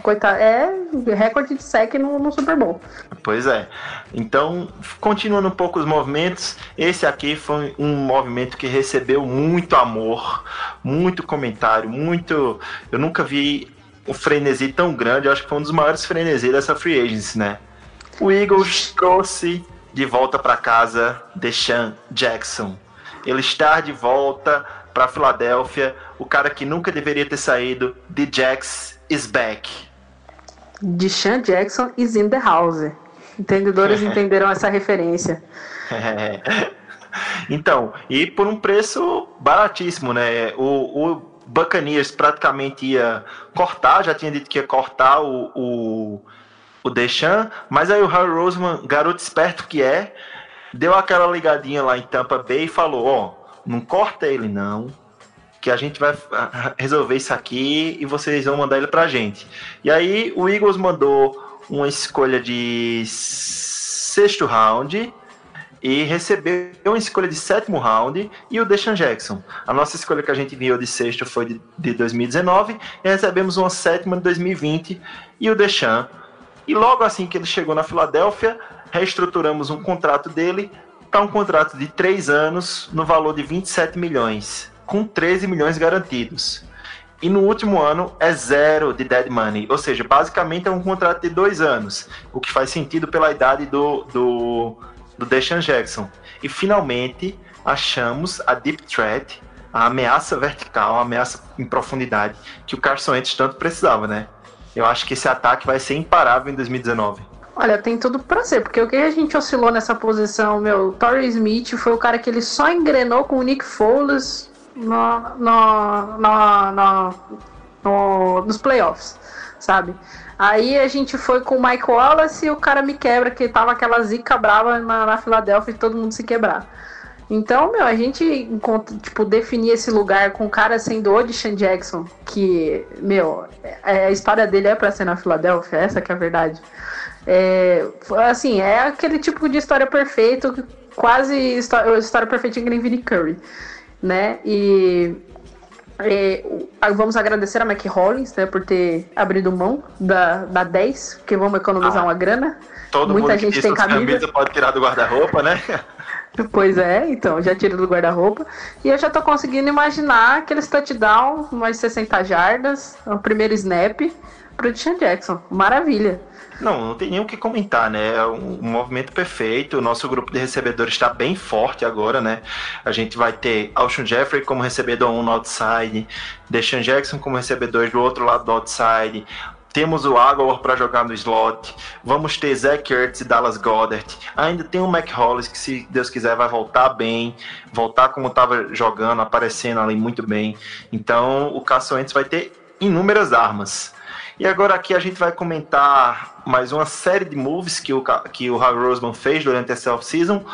coitado, é recorde de sec no, no Super Bowl. Pois é. Então, continuando um pouco os movimentos, esse aqui foi um movimento que recebeu muito amor, muito comentário, muito. Eu nunca vi um frenesi tão grande, eu acho que foi um dos maiores frenesi dessa free agency, né? O Eagles trouxe de volta para casa Deshaun Jackson. Ele está de volta para Filadélfia, o cara que nunca deveria ter saído, The Jax is back. Deshaun Jackson is in the house. Entendedores entenderam essa referência. então, e por um preço baratíssimo, né? O, o Buccaneers praticamente ia cortar, já tinha dito que ia cortar o, o, o Deschamps, mas aí o Harry Roseman, garoto esperto que é, deu aquela ligadinha lá em Tampa Bay e falou, ó, não corta ele não, que a gente vai ah, resolver isso aqui e vocês vão mandar ele pra gente. E aí o Eagles mandou uma escolha de sexto round e recebeu uma escolha de sétimo round e o Deshaun Jackson. A nossa escolha que a gente enviou de sexto foi de, de 2019 e recebemos uma sétima de 2020 e o Deshaun. E logo assim que ele chegou na Filadélfia, reestruturamos um contrato dele para um contrato de três anos no valor de 27 milhões, com 13 milhões garantidos. E no último ano é zero de dead money, ou seja, basicamente é um contrato de dois anos, o que faz sentido pela idade do, do, do Deshaun Jackson. E finalmente achamos a deep threat, a ameaça vertical, a ameaça em profundidade que o Carson Wentz tanto precisava, né? Eu acho que esse ataque vai ser imparável em 2019. Olha, tem tudo pra ser, porque o que a gente oscilou nessa posição, meu, Torrey Smith foi o cara que ele só engrenou com o Nick Foles no, no, no, no, no- nos playoffs, sabe? Aí a gente foi com o Mike Wallace e o cara me quebra, que tava aquela zica brava na, na Filadélfia de todo mundo se quebrar. Então, meu, a gente tipo, definir esse lugar com o cara sendo o Deshaun Jackson, que, meu, é- a história dele é pra ser na Filadélfia, essa que é a verdade. É, assim, é aquele tipo de história perfeita, quase história, história perfeita em Green Curry, né? E é, vamos agradecer a Mac Hollins, né, por ter abrido mão da, da 10, porque vamos economizar Ah, uma grana. Todo Muita mundo gente tem camisa. camisas pode tirar do guarda-roupa, né? Pois é, então, já tiro do guarda-roupa. E eu já tô conseguindo imaginar aqueles touchdown, umas 60 jardas, o primeiro snap pro Deshaun Jackson. Maravilha. Não, não tem nem o que comentar, né? É um, um movimento perfeito. O nosso grupo de recebedores está bem forte agora, né? A gente vai ter Alshon Jeffrey como recebedor 1 no outside, Deshaun Jackson como recebedor do outro lado do outside. Temos o Aguilar para jogar no slot. Vamos ter Zach Ertz e Dallas Goddard. Ainda tem o Mac Hollis, que se Deus quiser vai voltar bem. Voltar como estava jogando, aparecendo ali muito bem. Então o Carson Wentz vai ter inúmeras armas. E agora aqui a gente vai comentar mais uma série de moves que o, que o Harry Roseman fez durante essa off-season,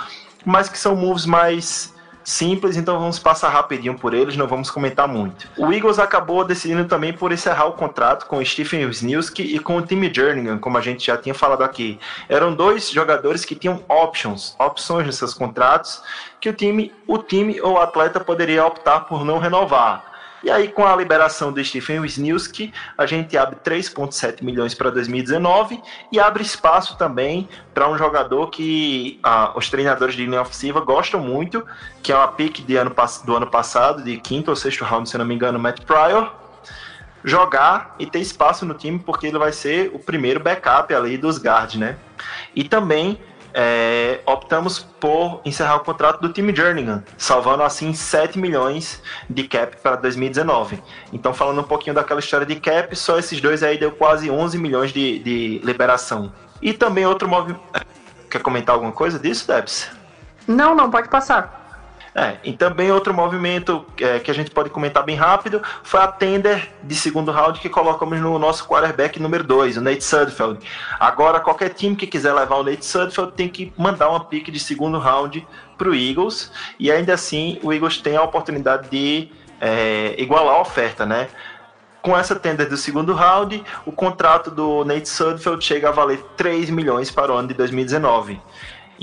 mas que são moves mais simples, então vamos passar rapidinho por eles, não vamos comentar muito. O Eagles acabou decidindo também por encerrar o contrato com o Stephen Wisniewski e com o Timmy Jernigan, como a gente já tinha falado aqui. Eram dois jogadores que tinham options, opções nos seus contratos, que o time, o time ou o atleta poderia optar por não renovar. E aí, com a liberação do Stephen Wisniewski, a gente abre 3,7 milhões para 2019 e abre espaço também para um jogador que ah, os treinadores de linha ofensiva gostam muito, que é uma pick de ano, do ano passado, de quinto ou sexto round, se não me engano, Matt Pryor, jogar e ter espaço no time, porque ele vai ser o primeiro backup ali dos guards, né? E também é, optamos por encerrar o contrato do time Jerningham, salvando assim 7 milhões de cap para 2019. Então, falando um pouquinho daquela história de cap, só esses dois aí deu quase 11 milhões de, de liberação. E também outro movimento. Quer comentar alguma coisa disso, Debs? Não, não, pode passar. É, e também outro movimento é, que a gente pode comentar bem rápido foi a tender de segundo round que colocamos no nosso quarterback número 2, o Nate Sudfeld. Agora, qualquer time que quiser levar o Nate Sudfeld tem que mandar uma pique de segundo round para o Eagles, e ainda assim o Eagles tem a oportunidade de é, igualar a oferta, né? Com essa tender do segundo round, o contrato do Nate Sudfeld chega a valer 3 milhões para o ano de 2019.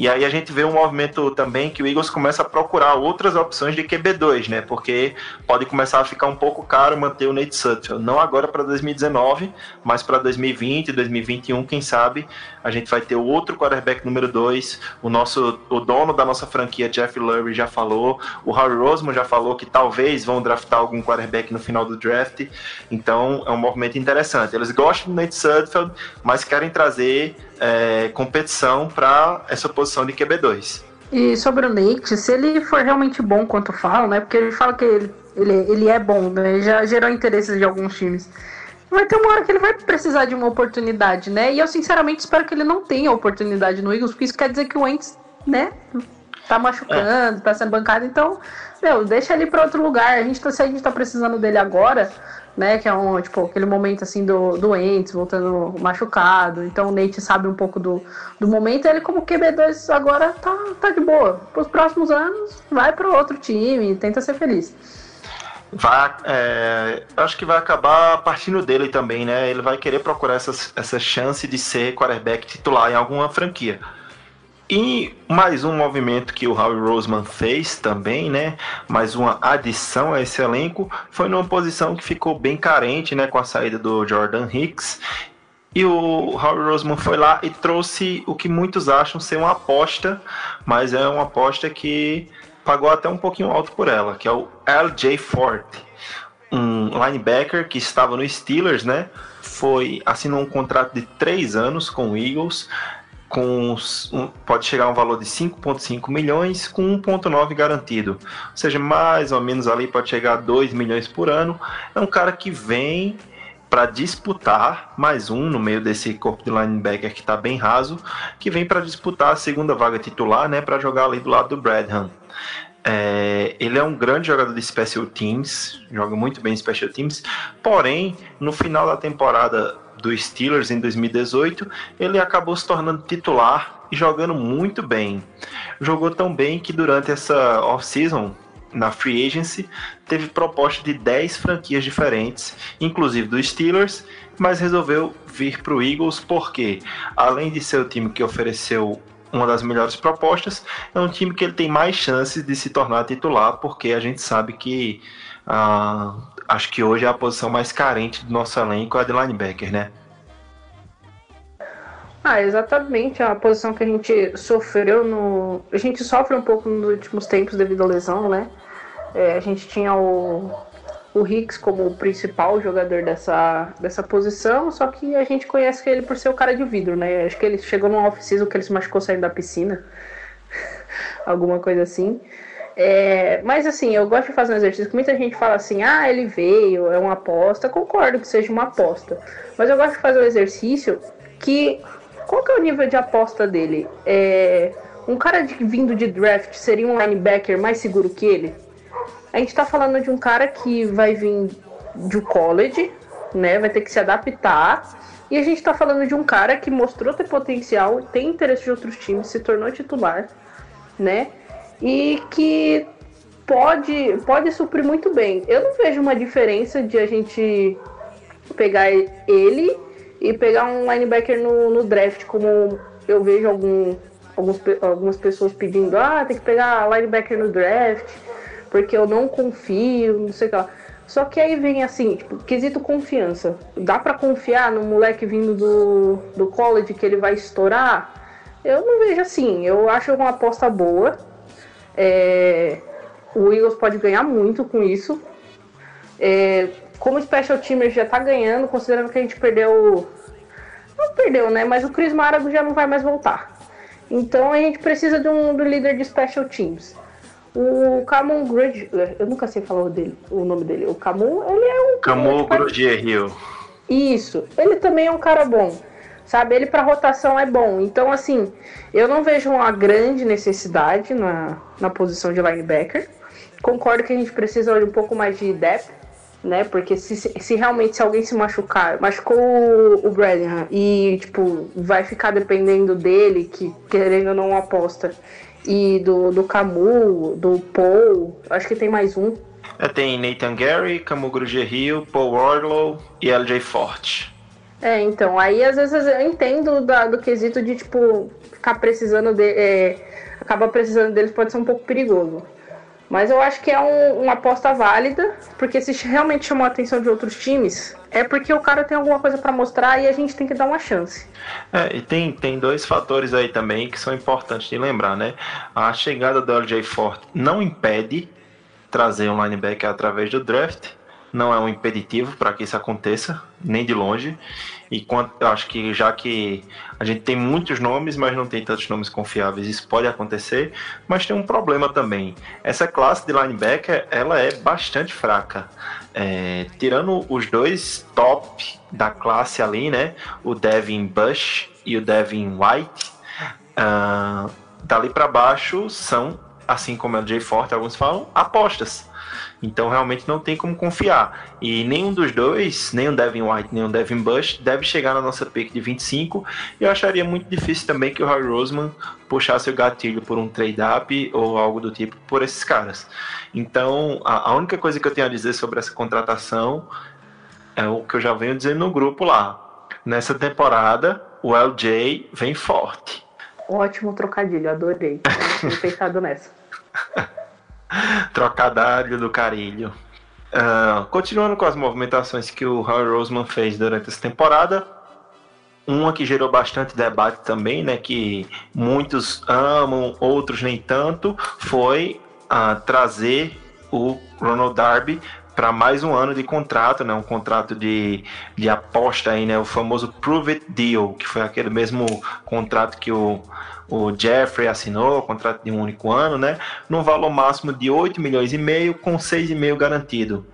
E aí a gente vê um movimento também que o Eagles começa a procurar outras opções de QB2, né? Porque pode começar a ficar um pouco caro manter o Nate Sutton. Não agora para 2019, mas para 2020, 2021, quem sabe, a gente vai ter outro quarterback número 2. O nosso o dono da nossa franquia, Jeff Lurie, já falou. O Harry Roseman já falou que talvez vão draftar algum quarterback no final do draft. Então é um movimento interessante. Eles gostam do Nate Sudfeld, mas querem trazer é, competição para essa posição de QB2. E sobre o Nate, se ele for realmente bom quanto falam, né? Porque ele fala que ele, ele, ele é bom, né? Já gerou interesse de alguns times. Vai ter uma hora que ele vai precisar de uma oportunidade, né? E eu sinceramente espero que ele não tenha oportunidade no Eagles, porque isso quer dizer que o Wentz, né? Tá machucando, é. tá sendo bancado, então, meu, deixa ele para outro lugar. A gente tá, se a gente tá precisando dele agora, né? Que é um, tipo, aquele momento assim do doentes, voltando machucado. Então o Nate sabe um pouco do, do momento. Ele, como QB2 agora, tá, tá de boa. Para os próximos anos, vai para outro time, tenta ser feliz. Vai, é, acho que vai acabar partindo dele também, né? Ele vai querer procurar essas, essa chance de ser quarterback titular em alguma franquia. E mais um movimento que o Howie Roseman fez também, né? Mais uma adição a esse elenco, foi numa posição que ficou bem carente, né? Com a saída do Jordan Hicks. E o Howie Roseman foi lá e trouxe o que muitos acham ser uma aposta, mas é uma aposta que pagou até um pouquinho alto por ela, que é o LJ Forte, um linebacker que estava no Steelers, né? Foi assinou um contrato de três anos com o Eagles com um, pode chegar a um valor de 5,5 milhões com 1,9 garantido. Ou seja, mais ou menos ali pode chegar a 2 milhões por ano. É um cara que vem para disputar mais um no meio desse corpo de linebacker que está bem raso, que vem para disputar a segunda vaga titular, né, para jogar ali do lado do Bradham. É, ele é um grande jogador de special teams, joga muito bem em special teams, porém, no final da temporada do Steelers em 2018, ele acabou se tornando titular e jogando muito bem. Jogou tão bem que durante essa off-season, na free agency, teve proposta de 10 franquias diferentes, inclusive do Steelers, mas resolveu vir para o Eagles porque, além de ser o time que ofereceu uma das melhores propostas, é um time que ele tem mais chances de se tornar titular, porque a gente sabe que ah, acho que hoje é a posição mais carente do nosso elenco, é a de linebacker, né? Ah, exatamente. A posição que a gente sofreu no. A gente sofre um pouco nos últimos tempos devido à lesão, né? É, a gente tinha o, o Hicks como o principal jogador dessa, dessa posição, só que a gente conhece ele por ser o cara de vidro, né? Acho que ele chegou num off-season que ele se machucou saindo da piscina. Alguma coisa assim. É, mas assim, eu gosto de fazer um exercício. Muita gente fala assim, ah, ele veio, é uma aposta. Concordo que seja uma aposta. Mas eu gosto de fazer um exercício que. Qual que é o nível de aposta dele? É, um cara de, vindo de draft seria um linebacker mais seguro que ele? A gente tá falando de um cara que vai vir de college, né? Vai ter que se adaptar. E a gente tá falando de um cara que mostrou ter potencial, tem interesse de outros times, se tornou titular, né? E que pode, pode suprir muito bem. Eu não vejo uma diferença de a gente pegar ele e pegar um linebacker no, no draft, como eu vejo algum, alguns, algumas pessoas pedindo, ah, tem que pegar linebacker no draft, porque eu não confio, não sei o que lá. Só que aí vem assim, tipo, quesito confiança. Dá para confiar no moleque vindo do, do college que ele vai estourar? Eu não vejo assim. Eu acho uma aposta boa. É, o Eagles pode ganhar muito com isso. É, como o Special Teamer já tá ganhando, considerando que a gente perdeu. Não perdeu, né? Mas o Chris Marago já não vai mais voltar. Então a gente precisa de um do líder de Special Teams. O Camon Grudge, eu nunca sei falar o, dele, o nome dele. O Camon, ele é um. Camon Grudge Hill. Isso, ele também é um cara bom. Sabe, ele para rotação é bom. Então, assim, eu não vejo uma grande necessidade na, na posição de linebacker. Concordo que a gente precisa de um pouco mais de depth, né? Porque se, se realmente se alguém se machucar, machucou o, o Bradham e, tipo, vai ficar dependendo dele, que querendo ou não aposta, e do, do Camu, do Paul, acho que tem mais um. É, tem Nathan Gary, Camu Grugier Paul Wardlow e LJ Forte. É, então, aí às vezes eu entendo da- do quesito de, tipo, ficar precisando de. É, acaba precisando deles pode ser um pouco perigoso. Mas eu acho que é um- uma aposta válida, porque se realmente chamou a atenção de outros times, é porque o cara tem alguma coisa pra mostrar e a gente tem que dar uma chance. É, e tem, tem dois fatores aí também que são importantes de lembrar, né? A chegada do LJ Forte não impede trazer um linebacker através do draft, não é um impeditivo para que isso aconteça, nem de longe. E quanto, eu acho que já que a gente tem muitos nomes, mas não tem tantos nomes confiáveis, isso pode acontecer. Mas tem um problema também. Essa classe de linebacker, ela é bastante fraca. É, tirando os dois top da classe ali, né? O Devin Bush e o Devin White, ah, dali para baixo são, assim como é o Jay Forte, alguns falam, apostas. Então realmente não tem como confiar. E nenhum dos dois, nem o Devin White, nem o Devin Bush, deve chegar na nossa pick de 25. E eu acharia muito difícil também que o Harry Roseman puxasse o gatilho por um trade-up ou algo do tipo por esses caras. Então a, a única coisa que eu tenho a dizer sobre essa contratação é o que eu já venho dizendo no grupo lá. Nessa temporada, o LJ vem forte. Ótimo trocadilho, adorei. Tinha pensado nessa. Trocadilho do carilho. Ah, continuando com as movimentações que o Harry Roseman fez durante essa temporada, uma que gerou bastante debate também, né, que muitos amam, outros nem tanto, foi ah, trazer o Ronald Darby para mais um ano de contrato, né, um contrato de, de aposta aí, né, o famoso Prove It Deal, que foi aquele mesmo contrato que o, o Jeffrey assinou, contrato de um único ano, né, num valor máximo de 8 milhões e meio com 6,5 garantido.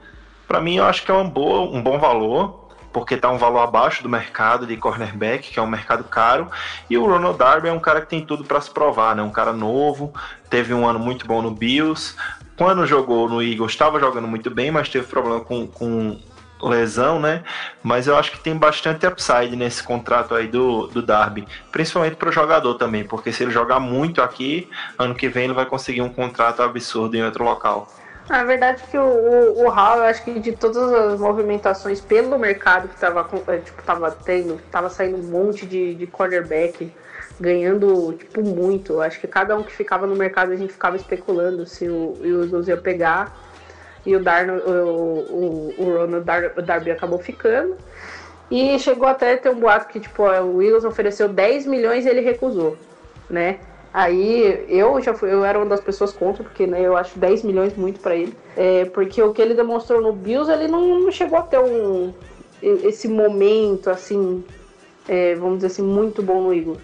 Para mim, eu acho que é um, boa, um bom valor, porque está um valor abaixo do mercado de cornerback, que é um mercado caro, e o Ronald Darby é um cara que tem tudo para se provar, né? Um cara novo, teve um ano muito bom no Bills, quando jogou no Eagles estava jogando muito bem, mas teve problema com, com lesão, né? Mas eu acho que tem bastante upside nesse contrato aí do, do Darby, principalmente para o jogador também, porque se ele jogar muito aqui, ano que vem ele vai conseguir um contrato absurdo em outro local. Na verdade que o, o, o Hall, eu acho que de todas as movimentações pelo mercado que tava, eh, tipo, tava tendo, tava saindo um monte de, de cornerback ganhando, tipo, muito. Eu acho que cada um que ficava no mercado a gente ficava especulando se o, o Eagles ia pegar. E o, Darno, o, o, o Ronald Dar, Darby acabou ficando. E chegou até ter um boato que, tipo, o Eagles ofereceu 10 milhões e ele recusou, né? Aí eu já fui, eu era uma das pessoas contra, porque né, eu acho 10 milhões muito pra ele. É, porque o que ele demonstrou no Bills, ele não, não chegou a ter um esse momento assim, é, vamos dizer assim, muito bom no Eagles.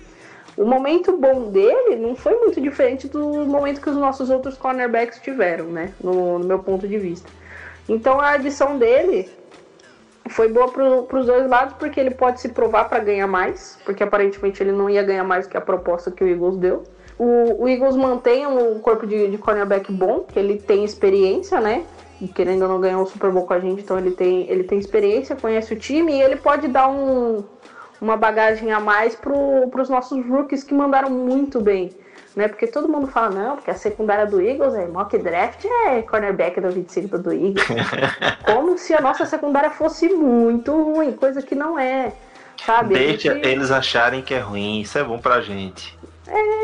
O momento bom dele não foi muito diferente do momento que os nossos outros cornerbacks tiveram, né? No, no meu ponto de vista. Então a adição dele foi boa para os dois lados, porque ele pode se provar para ganhar mais, porque aparentemente ele não ia ganhar mais que a proposta que o Eagles deu. O, o Eagles mantém um corpo de, de cornerback bom, que ele tem experiência, né? E querendo ou não ganhar o Super Bowl com a gente, então ele tem, ele tem experiência, conhece o time e ele pode dar um, uma bagagem a mais para os nossos rookies que mandaram muito bem. Né? Porque todo mundo fala, não, porque a secundária do Eagles é mock draft, é cornerback do 25 do Eagles. Como se a nossa secundária fosse muito ruim, coisa que não é. Sabe? Deixa gente- eles acharem que é ruim, isso é bom pra gente.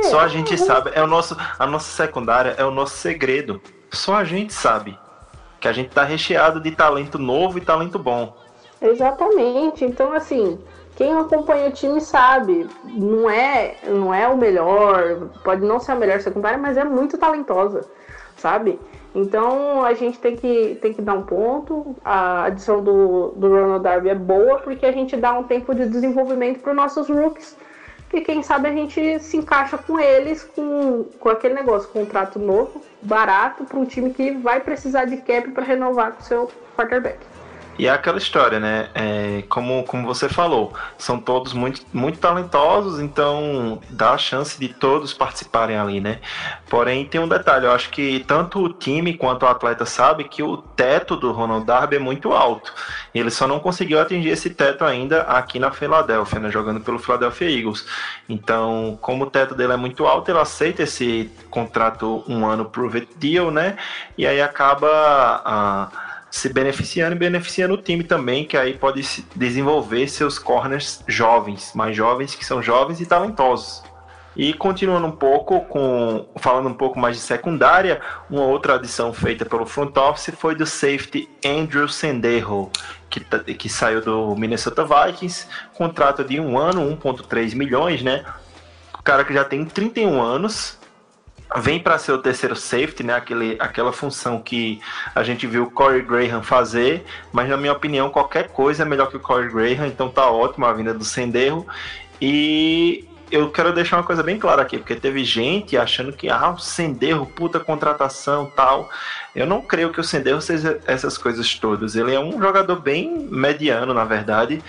Só a gente sabe, é o nosso, a nossa secundária é o nosso segredo. Só a gente sabe que a gente tá recheado de talento novo e talento bom. Exatamente. Então, assim, quem acompanha o time sabe, não é, não é o melhor, pode não ser a melhor secundária, mas é muito talentosa, sabe? Então a gente tem que, tem que dar um ponto. A adição do, do Ronald Darby é boa porque a gente dá um tempo de desenvolvimento para os nossos rookies. E quem sabe a gente se encaixa com eles com, com aquele negócio, contrato novo, barato, para um time que vai precisar de cap para renovar com seu quarterback. E é aquela história, né? É, como, como você falou, são todos muito, muito talentosos, então dá a chance de todos participarem ali, né? Porém, tem um detalhe, eu acho que tanto o time quanto o atleta sabe que o teto do Ronald Darby é muito alto. Ele só não conseguiu atingir esse teto ainda aqui na Filadélfia, né? Jogando pelo Philadelphia Eagles. Então, como o teto dele é muito alto, ele aceita esse contrato um ano prove deal, né? E aí acaba. Ah, se beneficiando e beneficiando o time também, que aí pode desenvolver seus corners jovens, mais jovens, que são jovens e talentosos. E continuando um pouco com falando um pouco mais de secundária, uma outra adição feita pelo front office foi do safety Andrew Sendejo, que, que saiu do Minnesota Vikings, contrato de um ano, 1.3 milhões, né? O cara que já tem 31 anos, vem para ser o terceiro safety, né? Aquele, aquela função que a gente viu o Corey Graham fazer, mas na minha opinião qualquer coisa é melhor que o Corey Graham, então tá ótimo a vinda do Senderro. E eu quero deixar uma coisa bem clara aqui, porque teve gente achando que ah, o Senderro, puta contratação, tal. Eu não creio que o Senderro seja essas coisas todas. Ele é um jogador bem mediano, na verdade.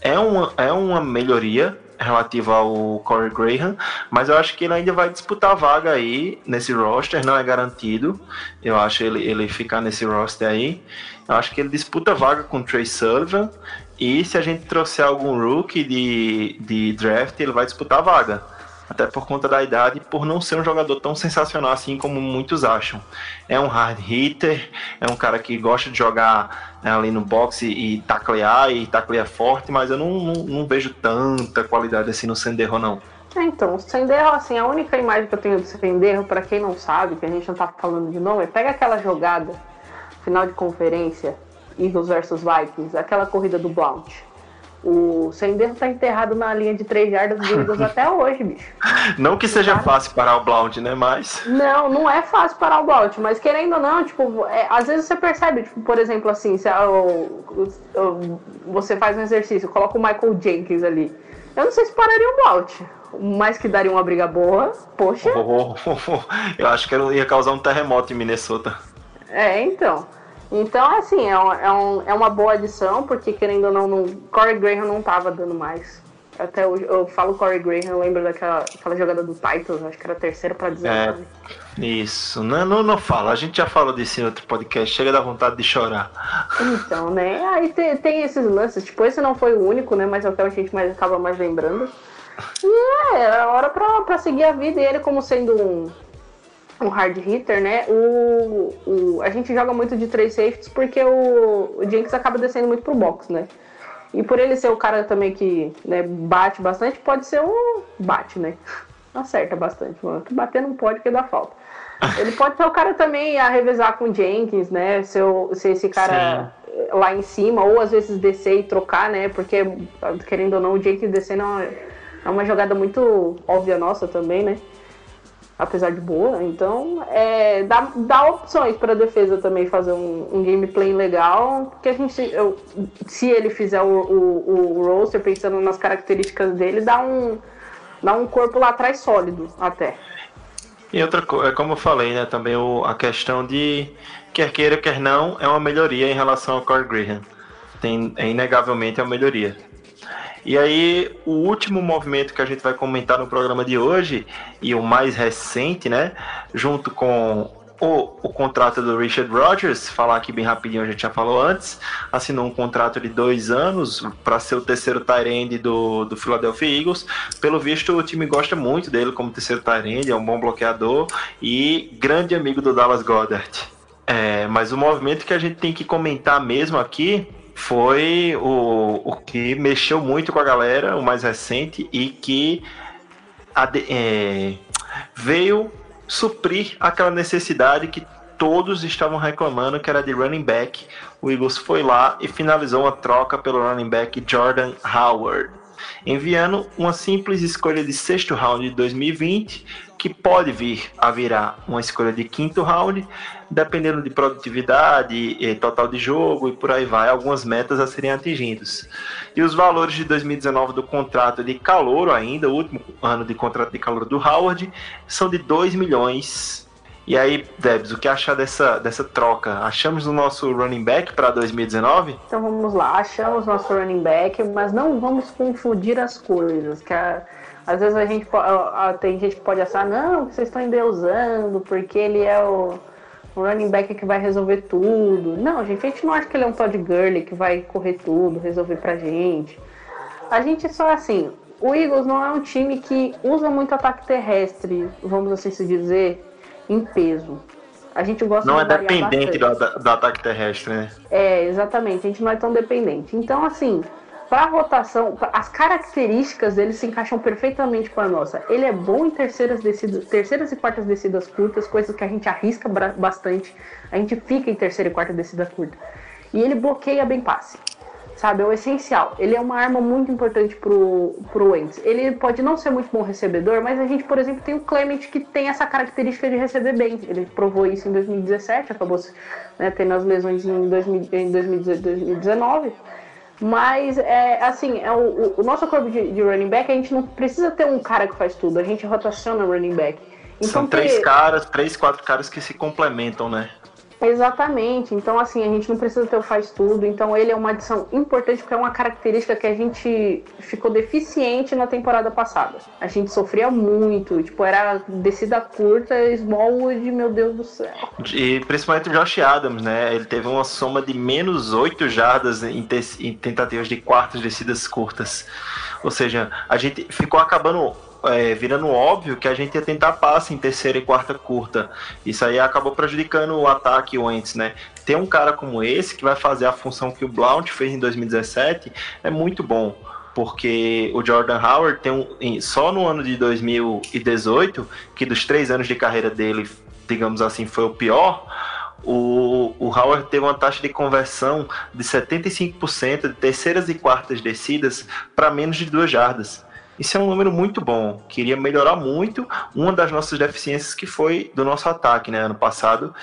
É uma, é uma melhoria, relativa ao Corey Graham, mas eu acho que ele ainda vai disputar a vaga aí nesse roster, não é garantido. Eu acho ele, ele ficar nesse roster aí. Eu acho que ele disputa a vaga com o Trey Sullivan. E se a gente trouxer algum rookie de, de draft, ele vai disputar a vaga até por conta da idade, por não ser um jogador tão sensacional assim como muitos acham. É um hard hitter, é um cara que gosta de jogar né, ali no boxe e taclear, e taclear forte, mas eu não, não, não vejo tanta qualidade assim no Senderro, não. É, então, o Senderro, assim, a única imagem que eu tenho do Senderro, para quem não sabe, que a gente não tá falando de nome, é pega aquela jogada, final de conferência, Eagles versus Vikings, aquela corrida do Blount o Senderro tá enterrado na linha de três jardas do Eagles até hoje, bicho. Não que seja fácil parar o Blount, né? Mas. Não, não é fácil parar o Blount, mas querendo ou não, tipo, é, às vezes você percebe, tipo, por exemplo, assim, se a, o, o, você faz um exercício, coloca o Michael Jenkins ali. Eu não sei se pararia o Blount, mas que daria uma briga boa, poxa. Oh, oh, oh, eu acho que ia causar um terremoto em Minnesota. É, então. Então, assim, é, um, é, um, é uma boa adição, porque querendo ou não, não Corey Graham não tava dando mais. Até hoje, eu falo Corey Graham, eu lembro daquela aquela jogada do Titans, acho que era terceira para 19. É, isso, não, não, não fala, a gente já falou disso em outro podcast, chega da vontade de chorar. Então, né, aí tem, tem esses lances, tipo, esse não foi o único, né, mas até a gente mais, acaba mais lembrando. E é, era hora pra, pra seguir a vida e ele como sendo um, um hard hitter, né? O, o, a gente joga muito de três safeties porque o, o Jenks acaba descendo muito pro box, né? E por ele ser o cara também que né, bate bastante, pode ser um. Bate, né? Acerta bastante, mano. Bater não pode porque dá falta. Ele pode ser o cara também a revezar com o Jenkins, né? Se, se esse cara Sim. lá em cima, ou às vezes descer e trocar, né? Porque, querendo ou não, o Jenkins descendo é uma, é uma jogada muito óbvia nossa também, né? Apesar de boa. Então, é, dá, dá opções para a defesa também fazer um, um, gameplay legal. Porque a gente, eu, se ele fizer o, o, o roster pensando nas características dele, dá um, dá um corpo lá atrás sólido até. E outra coisa, é como eu falei, né, também o, a questão de quer queira, quer não, é uma melhoria em relação ao Corey Graham. Tem, é inegavelmente é uma melhoria. E aí, o último movimento que a gente vai comentar no programa de hoje, e o mais recente, né? Junto com o, o contrato do Richard Rodgers, falar aqui bem rapidinho, a gente já falou antes, assinou um contrato de dois anos para ser o terceiro Tyrande do, do Philadelphia Eagles. Pelo visto, o time gosta muito dele como terceiro Tyrande, é um bom bloqueador e grande amigo do Dallas Goddard. É, mas o movimento que a gente tem que comentar mesmo aqui foi o, o que mexeu muito com a galera, o mais recente, e que é, veio suprir aquela necessidade que todos estavam reclamando que era de running back. O Eagles foi lá e finalizou uma troca pelo running back Jordan Howard, enviando uma simples escolha de sexto round de 2020 que pode vir a virar uma escolha de quinto round, dependendo de produtividade, e total de jogo e por aí vai, algumas metas a serem atingidas. E os valores de 2019 do contrato de calor ainda, o último ano de contrato de calor do Howard, são de 2 milhões E aí, Debs, o que achar dessa, dessa troca? Achamos o nosso running back para 2019? Então vamos lá, achamos nosso running back, mas não vamos confundir as coisas, que a- às vezes a gente tem gente que pode achar, não, vocês estão endeusando, porque ele é o, o running back que vai resolver tudo. Não, gente, a gente não acha que ele é um Todd Gurley que vai correr tudo, resolver pra gente. A gente só assim, o Eagles não é um time que usa muito ataque terrestre, vamos assim se dizer, em peso. A gente gosta Não de é dependente do, do ataque terrestre, né? É, exatamente, a gente não é tão dependente. Então, assim, para rotação, as características dele se encaixam perfeitamente com a nossa. Ele é bom em terceiras descidas, terceiras e quartas descidas curtas, coisas que a gente arrisca bastante. A gente fica em terceira e quarta descida curta. E ele bloqueia bem passe. Sabe, é o essencial. Ele é uma arma muito importante pro, pro Wentz. Ele pode não ser muito bom recebedor, mas a gente, por exemplo, tem o Clement que tem essa característica de receber bem. Ele provou isso em 2017, acabou né, tendo as lesões em, 2000, em 2018, 2019. Mas, é, assim, é o, o- nosso corpo de, de running back, a gente não precisa ter um cara que faz tudo, a gente rotaciona running back. Então, São três ter- caras, três, quatro caras que se complementam, né? Exatamente. Então, assim, a gente não precisa ter o faz tudo. Então, ele é uma adição importante porque é uma característica que a gente ficou deficiente na temporada passada. A gente sofria muito. Tipo, era descida curta, Smallwood, meu Deus do céu. E principalmente o Josh Adams, né? Ele teve uma soma de menos 8 jardas em, em tentativas de quartas descidas curtas. Ou seja, a gente ficou acabando é, virando óbvio que a gente ia tentar passe em terceira e quarta curta. Isso aí acabou prejudicando o ataque o Wentz, né? Ter um cara como esse que vai fazer a função que o Blount fez em 2017 é muito bom. Porque o Jordan Howard tem um. Só no ano de 2018, que dos três anos de carreira dele, digamos assim, foi o pior, o, o Howard teve uma taxa de conversão de 75% de terceiras e quartas descidas para menos de duas jardas. Isso é um número muito bom. Queria melhorar muito uma das nossas deficiências que foi do nosso ataque, né, ano passado.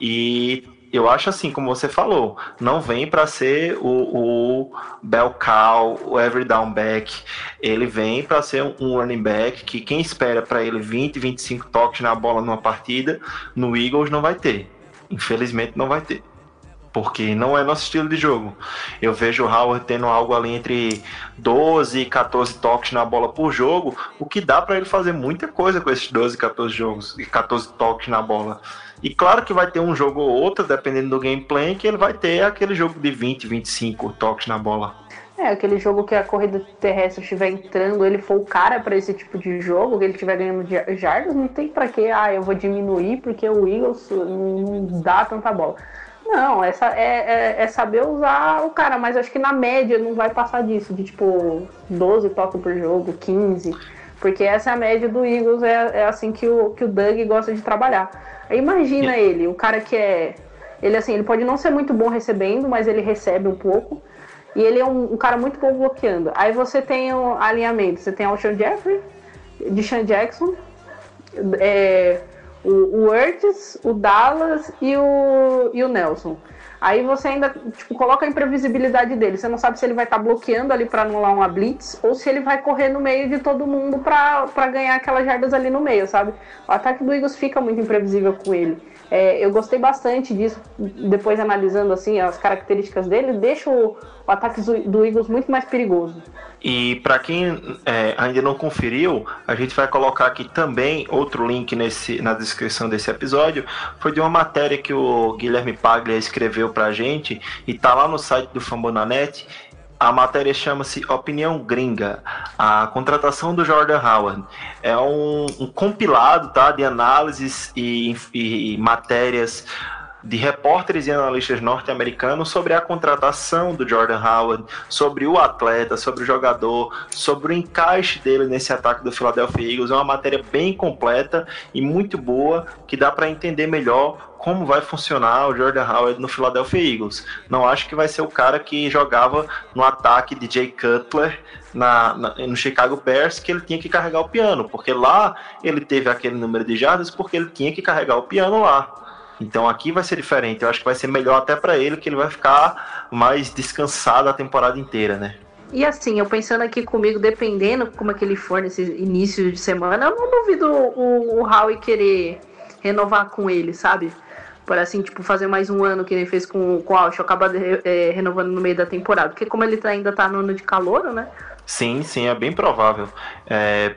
E eu acho assim, como você falou, não vem para ser o, o bell cow, o every down back. Ele vem para ser um, running back que quem espera para ele 20, 25 toques na bola numa partida, no Eagles não vai ter. Infelizmente não vai ter. Porque não é nosso estilo de jogo. Eu vejo o Howard tendo algo ali entre 12 e 14 toques na bola por jogo, o que dá para ele fazer muita coisa com esses 12, 14 jogos e 14 toques na bola. E claro que vai ter um jogo ou outro, dependendo do gameplay, que ele vai ter aquele jogo de 20, 25 toques na bola. É, aquele jogo que a corrida terrestre estiver entrando, ele for o cara para esse tipo de jogo, que ele estiver ganhando ja- jardas, não tem pra que, ah, eu vou diminuir porque o Eagles não dá tanta bola. Não, essa é, é, é saber usar o cara, mas acho que na média não vai passar disso, de tipo 12 toques por jogo, 15, porque essa é a média do Eagles, é, é assim que o, que o Doug gosta de trabalhar. Aí imagina ele, o cara que é. Ele assim, ele pode não ser muito bom recebendo, mas ele recebe um pouco. E ele é um, um cara muito bom bloqueando. Aí você tem o alinhamento. Você tem o Alshon Jeffrey, Deshaun Jackson, é, o, o Ertz, o Dallas e o, e o Nelson. Aí você ainda tipo, coloca a imprevisibilidade dele. Você não sabe se ele vai estar bloqueando ali para anular uma blitz ou se ele vai correr no meio de todo mundo para ganhar aquelas jardas ali no meio, sabe? O ataque do Eagles fica muito imprevisível com ele. É, eu gostei bastante disso, depois analisando assim as características dele, deixa o, o ataque do, do Eagles muito mais perigoso. E para quem é, ainda não conferiu, a gente vai colocar aqui também outro link nesse, na descrição desse episódio. Foi de uma matéria que o Guilherme Paglia escreveu para a gente e tá lá no site do Fambonanet. A matéria chama-se Opinião Gringa, a contratação do Jordan Howard. É um, um compilado tá, de análises e, e matérias de repórteres e analistas norte-americanos sobre a contratação do Jordan Howard, sobre o atleta, sobre o jogador, sobre o encaixe dele nesse ataque do Philadelphia Eagles. É uma matéria bem completa e muito boa que dá para entender melhor como vai funcionar o Jordan Howard no Philadelphia Eagles. Não acho que vai ser o cara que jogava no ataque de Jay Cutler na, na, no Chicago Bears que ele tinha que carregar o piano, porque lá ele teve aquele número de jardas porque ele tinha que carregar o piano lá. Então aqui vai ser diferente. Eu acho que vai ser melhor até para ele, que ele vai ficar mais descansado a temporada inteira, né? E assim, eu pensando aqui comigo, dependendo como é que ele for nesse início de semana, eu não duvido o, o Howie querer renovar com ele, sabe? Por assim, tipo, fazer mais um ano que ele fez com, com o Alcho, acabar é, renovando no meio da temporada. Porque como ele tá, ainda tá no ano de calor, né? Sim, sim, é bem provável. É,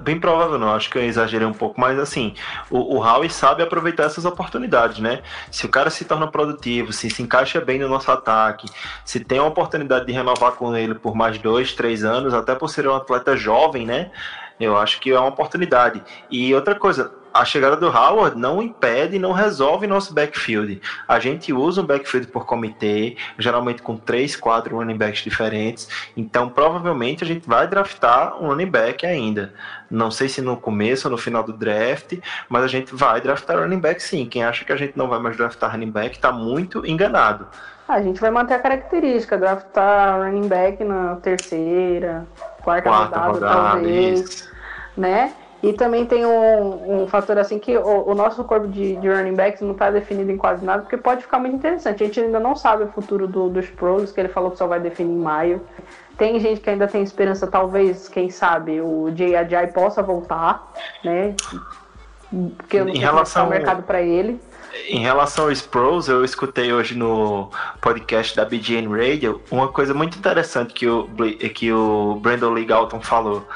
bem provável não, acho que eu exagerei um pouco, mas assim, o, o Howie sabe aproveitar essas oportunidades, né? Se o cara se torna produtivo, se se encaixa bem no nosso ataque, se tem a oportunidade de renovar com ele por mais dois, três anos, até por ser um atleta jovem, né? Eu acho que é uma oportunidade. E outra coisa, a chegada do Howard não impede, não resolve nosso backfield. A gente usa um backfield por comitê, geralmente com três, quatro running backs diferentes. Então, provavelmente a gente vai draftar um running back ainda. Não sei se no começo ou no final do draft, mas a gente vai draftar running back sim. Quem acha que a gente não vai mais draftar running back está muito enganado. A gente vai manter a característica, draftar running back na terceira, quarta, quarta rodada, rodada, talvez, isso. né? E também tem um, um fator assim que o, o nosso corpo de, de, running backs não está definido em quase nada, porque pode ficar muito interessante. A gente ainda não sabe o futuro do, dos pros, que ele falou que só vai definir em maio. Tem gente que ainda tem esperança, talvez, quem sabe, o Jay Ajay possa voltar, né? Porque eu não sei relação... o mercado para ele. Em relação aos pros, eu escutei hoje no podcast da BGN Radio uma coisa muito interessante que o, que o Brandon Lee Galton falou.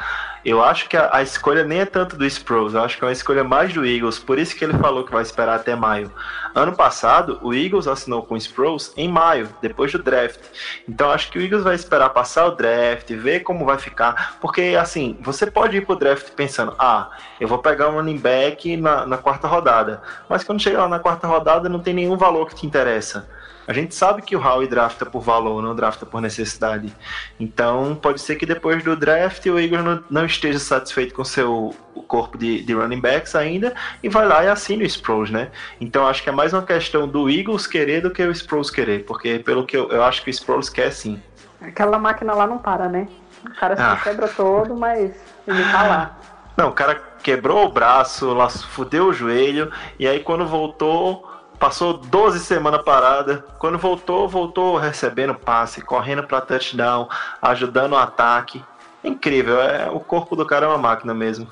Eu acho que a, a, escolha nem é tanto do Sproles, eu acho que é uma escolha mais do Eagles, por isso que ele falou que vai esperar até maio. Ano passado, o Eagles assinou com o Sproles em maio, depois do draft. Então acho que o Eagles vai esperar passar o draft, ver como vai ficar, porque assim, você pode ir pro draft pensando, ah, eu vou pegar um running back na, na quarta rodada, mas quando chegar lá na quarta rodada não tem nenhum valor que te interessa. A gente sabe que o Howie drafta por valor, não drafta por necessidade. Então, pode ser que depois do draft o Eagles não, não esteja satisfeito com seu corpo de, de, running backs ainda e vai lá e assina o Sproles, né? Então, acho que é mais uma questão do Eagles querer do que o Sproles querer, porque pelo que eu, eu acho que o Sproles quer sim. Aquela máquina lá não para, né? O cara se ah. quebra todo, mas ele tá lá. Não, o cara quebrou o braço, lá, fudeu o joelho, e aí quando voltou Passou 12 semanas parada. Quando voltou, voltou recebendo passe, correndo para touchdown, ajudando o ataque. Incrível, é, o corpo do cara é uma máquina mesmo.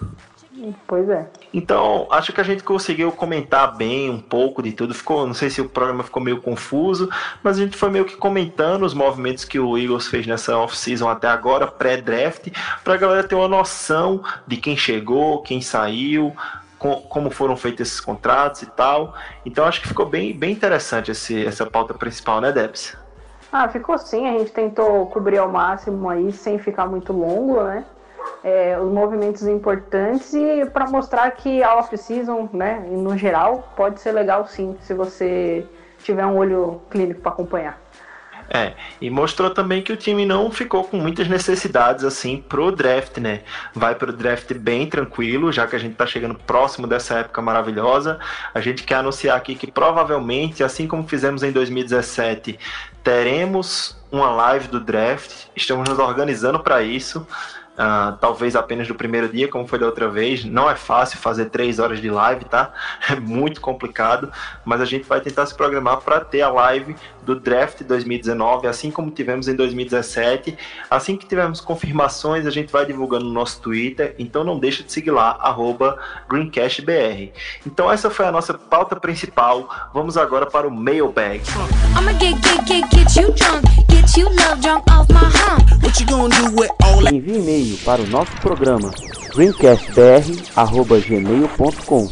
Pois é. Então, acho que a gente conseguiu comentar bem um pouco de tudo. Ficou, não sei se o programa ficou meio confuso, mas a gente foi meio que comentando os movimentos que o Eagles fez nessa off-season até agora, pré-draft, para a galera ter uma noção de quem chegou, quem saiu, com, como foram feitos esses contratos e tal. Então acho que ficou bem, bem interessante esse, essa pauta principal, né, Debs? Ah, ficou sim. A gente tentou cobrir ao máximo aí, sem ficar muito longo, né? É, os movimentos importantes e para mostrar que a off-season, né, no geral, pode ser legal sim, se você tiver um olho clínico para acompanhar. É, e mostrou também que o time não ficou com muitas necessidades assim pro draft, né? Vai pro draft bem tranquilo, já que a gente tá chegando próximo dessa época maravilhosa. A gente quer anunciar aqui que provavelmente, assim como fizemos em 2017, teremos uma live do draft. Estamos nos organizando para isso. Uh, talvez apenas do primeiro dia, como foi da outra vez. Não é fácil fazer três horas de live, tá? É muito complicado, mas a gente vai tentar se programar para ter a live do draft 2019, assim como tivemos em 2017. Assim que tivermos confirmações, a gente vai divulgando no nosso Twitter, então não deixa de seguir lá, GreencastBR. Então essa foi a nossa pauta principal. Vamos agora para o mailbag. Envie e-mail para o nosso programa greencastbr@gmail.com.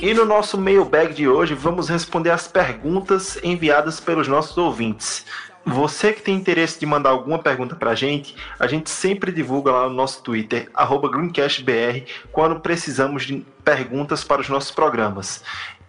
E no nosso mailbag de hoje vamos responder as perguntas enviadas pelos nossos ouvintes. Você que tem interesse de mandar alguma pergunta pra gente, a gente sempre divulga lá no nosso Twitter, GreencastBR, quando precisamos de perguntas para os nossos programas.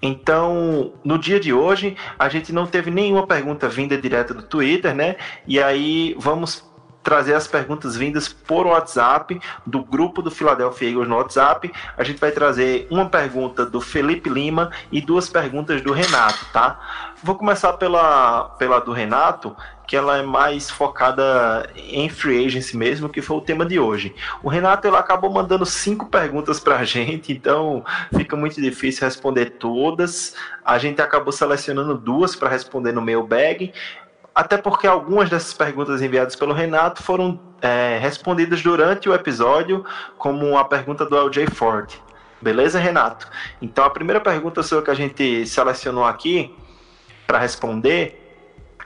Então, no dia de hoje, a gente não teve nenhuma pergunta vinda direta do Twitter, né? E aí vamos trazer as perguntas vindas por WhatsApp, do grupo do Philadelphia Eagles no WhatsApp. A gente vai trazer uma pergunta do Felipe Lima e duas perguntas do Renato, tá? Vou começar pela, pela do Renato, que ela é mais focada em free agency mesmo, que foi o tema de hoje. O Renato ele acabou mandando cinco perguntas para a gente, então fica muito difícil responder todas. A gente acabou selecionando duas para responder no mailbag. até porque algumas dessas perguntas enviadas pelo Renato foram é, respondidas durante o episódio, como a pergunta do LJ Ford. Beleza, Renato? Então a primeira pergunta sua que a gente selecionou aqui para responder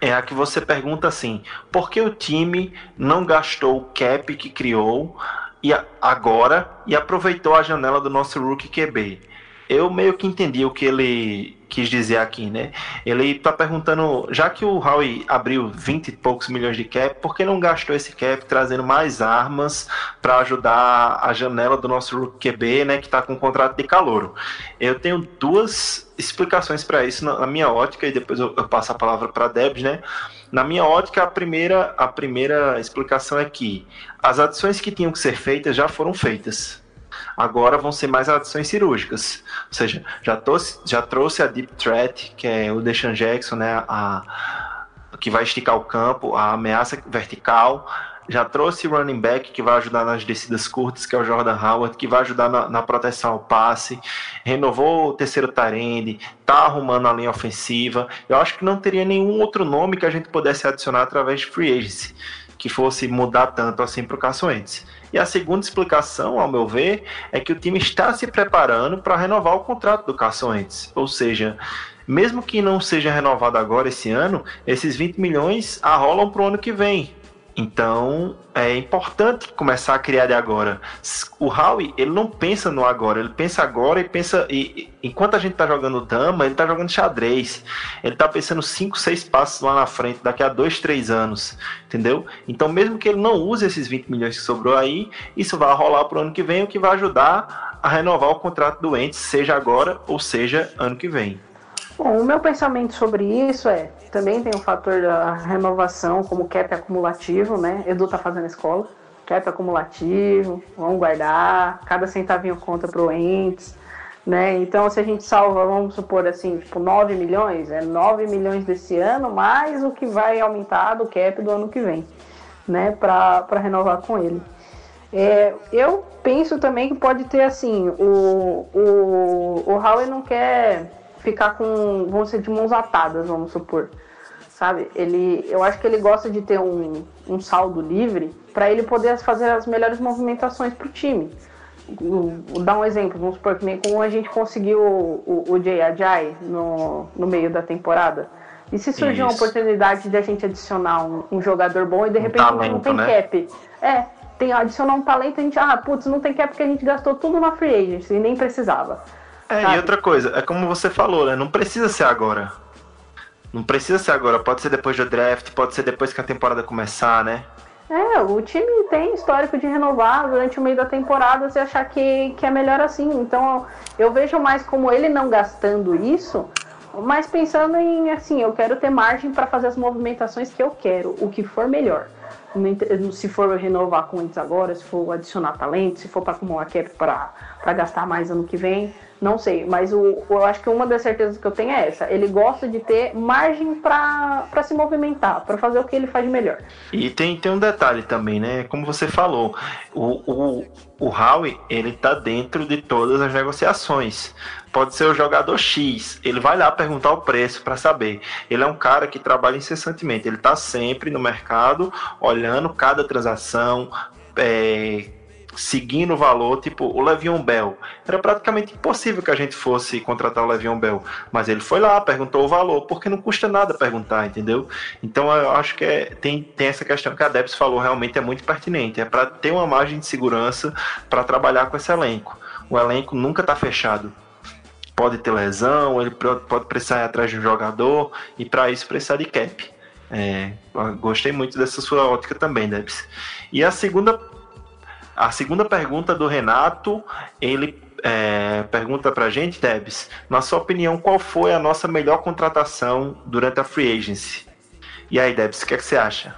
é a que você pergunta assim: por que o time não gastou o cap que criou e agora e aproveitou a janela do nosso rookie QB? Eu meio que entendi o que ele quis dizer aqui, né? Ele tá perguntando, já que o Howie abriu 20 e poucos milhões de cap, por que não gastou esse cap trazendo mais armas para ajudar a janela do nosso QB, né, que tá com um contrato de calouro? Eu tenho duas explicações para isso na, minha ótica e depois eu, eu passo a palavra para Debs, né? Na minha ótica, a primeira, a primeira explicação é que as adições que tinham que ser feitas já foram feitas. Agora vão ser mais adições cirúrgicas. Ou seja, já trouxe, já trouxe a Deep Threat, que é o Deshaun Jackson, né? A, que vai esticar o campo, a ameaça vertical. Já trouxe running back que vai ajudar nas descidas curtas, que é o Jordan Howard, que vai ajudar na, na proteção ao passe. Renovou o terceiro Tarende, tá arrumando a linha ofensiva. Eu acho que não teria nenhum outro nome que a gente pudesse adicionar através de free agency que fosse mudar tanto assim para o Carson Wentz. E a segunda explicação, ao meu ver, é que o time está se preparando para renovar o contrato do Wentz. Ou seja, mesmo que não seja renovado agora esse ano, esses 20 milhões arrolam para o ano que vem. Então é importante começar a criar de agora. O Howie ele não pensa no agora, ele pensa agora e pensa. E, enquanto a gente tá jogando dama, ele tá jogando xadrez. Ele tá pensando 5, 6 passos lá na frente, daqui a 2, 3 anos. Entendeu? Então, mesmo que ele não use esses 20 milhões que sobrou aí, isso vai rolar pro ano que vem, o que vai ajudar a renovar o contrato do Entes, seja agora ou seja ano que vem. Bom, o meu pensamento sobre isso é, também tem o fator da renovação como cap acumulativo, né? Edu tá fazendo escola, cap acumulativo, vamos guardar, cada centavinho conta pro entes, né? Então se a gente salva, vamos supor assim, tipo 9 milhões, é 9 milhões desse ano, mais o que vai aumentar do cap do ano que vem, né? Para renovar com ele. É, eu penso também que pode ter assim, o, o, o Howie não quer ficar com, vamos ser de mãos atadas, vamos supor. Sabe? Ele, eu acho que ele gosta de ter um, um saldo livre para ele poder fazer as melhores movimentações para o time. Vou dar um exemplo, vamos supor que nem como a gente conseguiu o, o, o Jay Ajay no, no meio da temporada. E se surgir uma oportunidade de a gente adicionar um, um jogador bom e de repente talento, a gente não tem né? cap? É, tem adicionar um talento, a gente, ah, putz, não tem cap porque a gente gastou tudo na free agency e nem precisava. É, Sabe? e outra coisa, é como você falou, né? Não precisa ser agora. Não precisa ser agora, pode ser depois do draft, pode ser depois que a temporada começar, né? É, o time tem histórico de renovar durante o meio da temporada se achar que, que é melhor assim. Então eu vejo mais como ele não gastando isso, mas pensando em assim, eu quero ter margem para fazer as movimentações que eu quero, o que for melhor. Se for renovar com eles agora, se for adicionar talento, se for para acumular cap para gastar mais ano que vem, não sei. Mas o, eu acho que uma das certezas que eu tenho é essa. Ele gosta de ter margem para se movimentar, para fazer o que ele faz de melhor. E tem, tem um detalhe também, né? Como você falou, o, o, o Howie, ele tá dentro de todas as negociações. Pode ser o jogador X, ele vai lá perguntar o preço para saber. Ele é um cara que trabalha incessantemente, ele tá sempre no mercado, olhando cada transação, é, seguindo o valor, tipo o Le'Veon Bell. Era praticamente impossível que a gente fosse contratar o Le'Veon Bell, mas ele foi lá, perguntou o valor, porque não custa nada perguntar, entendeu? Então eu acho que é, tem, tem essa questão que a Debs falou, realmente é muito pertinente, é para ter uma margem de segurança para trabalhar com esse elenco. O elenco nunca está fechado. Pode ter lesão, ele pode precisar ir atrás de um jogador e para isso precisar de cap. É, gostei muito dessa sua ótica também, Debs. E a segunda a segunda pergunta do Renato, ele é, pergunta pra gente, Debs, na sua opinião, qual foi a nossa melhor contratação durante a free agency? E aí, Debs, o que, é que você acha?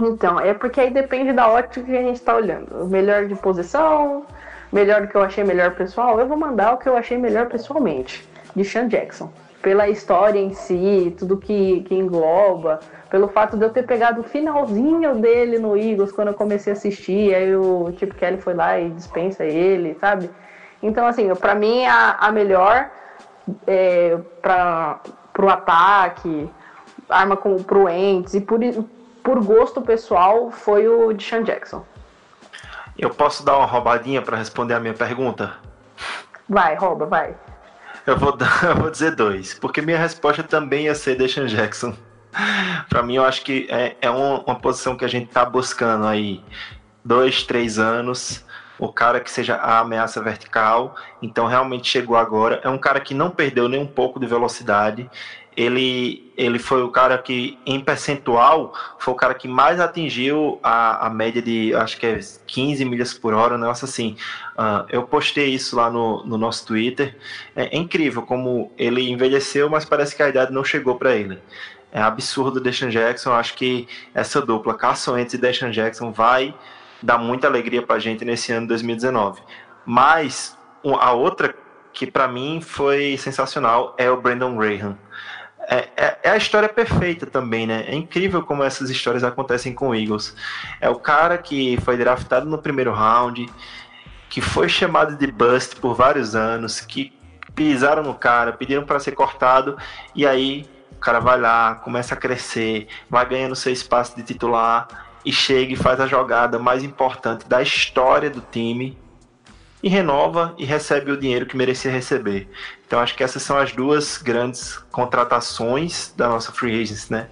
Então, é porque aí depende da ótica que a gente está olhando. Melhor de posição, melhor do que eu achei melhor pessoal. Eu vou mandar o que eu achei melhor pessoalmente, de Sean Jackson. Pela história em si, tudo que, que engloba, pelo fato de eu ter pegado o finalzinho dele no Eagles quando eu comecei a assistir, aí o Chip Kelly foi lá e dispensa ele, sabe? Então, assim, pra mim a, a melhor é, para pro ataque, arma como pro Ents e por, por gosto pessoal foi o de Sean Jackson. Eu posso dar uma roubadinha para responder a minha pergunta? Vai, rouba, vai. Eu vou, dar, eu vou dizer dois, porque minha resposta também ia ser Deshaun Jackson. Para mim, eu acho que é, é uma, uma posição que a gente tá buscando aí dois, três anos. O cara que seja a ameaça vertical, então realmente chegou agora. É um cara que não perdeu nem um pouco de velocidade ele, ele foi o cara que, em percentual, foi o cara que mais atingiu a, a média de, acho que é 15 milhas por hora, um negócio assim. Uh, eu postei isso lá no, no nosso Twitter. É, é, incrível como ele envelheceu, mas parece que a idade não chegou para ele. É absurdo o Deshaun Jackson. Acho que essa dupla, Carson Wentz e Deshaun Jackson, vai dar muita alegria para a gente nesse ano de 2019. Mas a outra que para mim foi sensacional é o Brandon Graham é, é, é, a história perfeita também, né? É incrível como essas histórias acontecem com o Eagles. É o cara que foi draftado no primeiro round, que foi chamado de bust por vários anos, que pisaram no cara, pediram para ser cortado, e aí cara vai lá, começa a crescer, vai ganhando seu espaço de titular e chega e faz a jogada mais importante da história do time e renova e recebe o dinheiro que merecia receber. Então acho que essas são as duas grandes contratações da nossa free agency, né?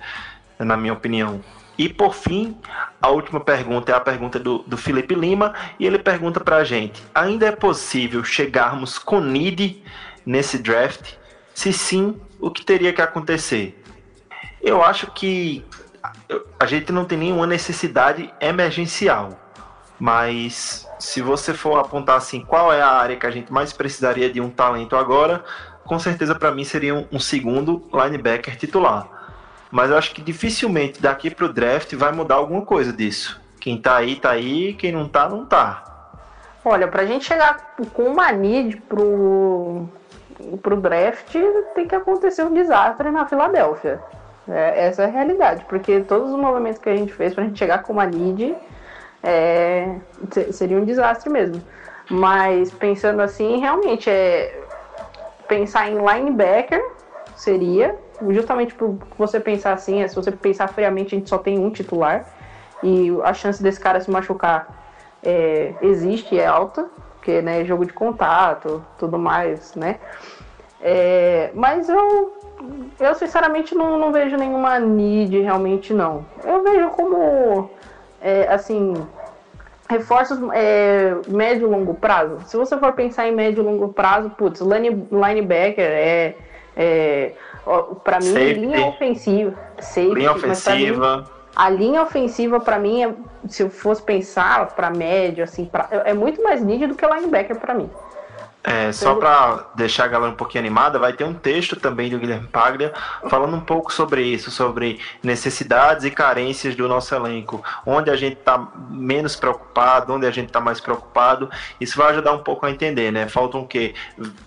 Na minha opinião. E por fim, a última pergunta é a pergunta do, do Felipe Lima e ele pergunta para a gente: ainda é possível chegarmos com need nesse draft? Se sim, o que teria que acontecer? Eu acho que a gente não tem nenhuma necessidade emergencial, mas se você for apontar assim, qual é a área que a gente mais precisaria de um talento agora, com certeza para mim seria um, segundo linebacker titular. Mas eu acho que dificilmente daqui para o draft vai mudar alguma coisa disso. Quem tá aí, tá aí, quem não tá, não tá. Olha, pra gente chegar com uma need pro, pro draft, tem que acontecer um desastre na Filadélfia. É, essa é a realidade, porque todos os movimentos que a gente fez pra gente chegar com uma need é, seria um desastre mesmo. Mas pensando assim, realmente é pensar em linebacker seria justamente por você pensar assim, é, se você pensar friamente, a gente só tem um titular e a chance desse cara se machucar é, existe, é alta, porque né, jogo de contato, tudo mais, né? É, mas eu, eu sinceramente não, não vejo nenhuma need realmente não. Eu vejo como é, assim, reforços é, médio e longo prazo. Se você for pensar em médio e longo prazo, putz, line, linebacker é, é para mim safety. linha ofensiva, safety, linha ofensiva. A linha ofensiva para mim, é, se eu fosse pensar para médio assim, pra, é muito mais nítido que o linebacker para mim. É, só para deixar a galera um pouquinho animada, vai ter um texto também do Guilherme Paglia falando um pouco sobre isso, sobre necessidades e carências do nosso elenco, onde a gente está menos preocupado, onde a gente está mais preocupado. Isso vai ajudar um pouco a entender, né? Faltam o quê?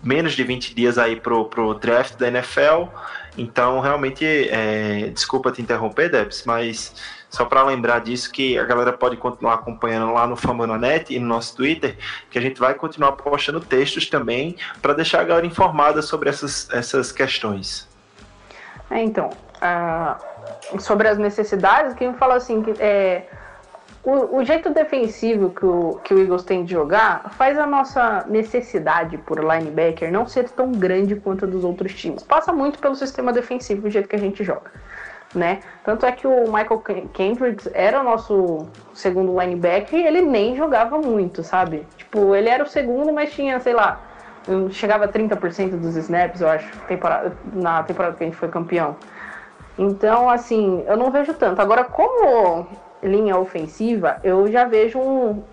Menos de 20 dias aí pro, pro draft da NFL. Então, realmente, é, desculpa te interromper, Debs, mas só para lembrar disso que a galera pode continuar acompanhando lá no Fambonanet e no nosso Twitter, que a gente vai continuar postando textos também para deixar a galera informada sobre essas, essas questões. É, então, uh, sobre as necessidades, quem fala assim que é, o, o, jeito defensivo que o, que o Eagles tem de jogar faz a nossa necessidade por linebacker não ser tão grande quanto a dos outros times. Passa muito pelo sistema defensivo, o jeito que a gente joga né? Tanto é que o Michael Kendricks era o nosso segundo linebacker e ele nem jogava muito, sabe? Tipo, ele era o segundo, mas tinha, sei lá, chegava a 30% dos snaps, eu acho, temporada, na temporada que a gente foi campeão. Então, assim, eu não vejo tanto. Agora, como linha ofensiva, eu já vejo um,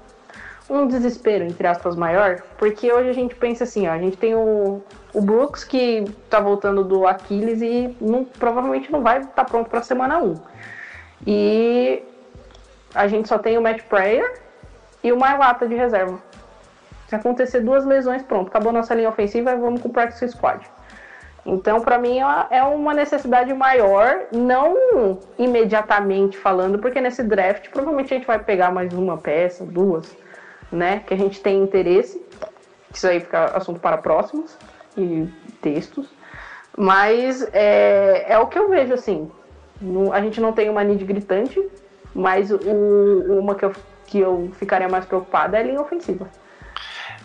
um desespero, entre aspas, maior, porque hoje a gente pensa assim, ó, a gente tem o, o Brooks que tá voltando do Aquiles e não, provavelmente não vai estar tá pronto para semana 1. E a gente só tem o Matt Prayer e o Mailata de reserva. Se acontecer duas lesões, pronto, acabou nossa linha ofensiva e vamos com o practice squad. Então, para mim, é uma necessidade maior, não imediatamente falando, porque nesse draft provavelmente a gente vai pegar mais uma peça, duas, né? Que a gente tem interesse. Isso aí fica assunto para próximos e textos. Mas é, é o que eu vejo assim. Não- a gente não tem uma need gritante, mas o- uma que eu, que eu ficaria mais preocupada é a linha ofensiva.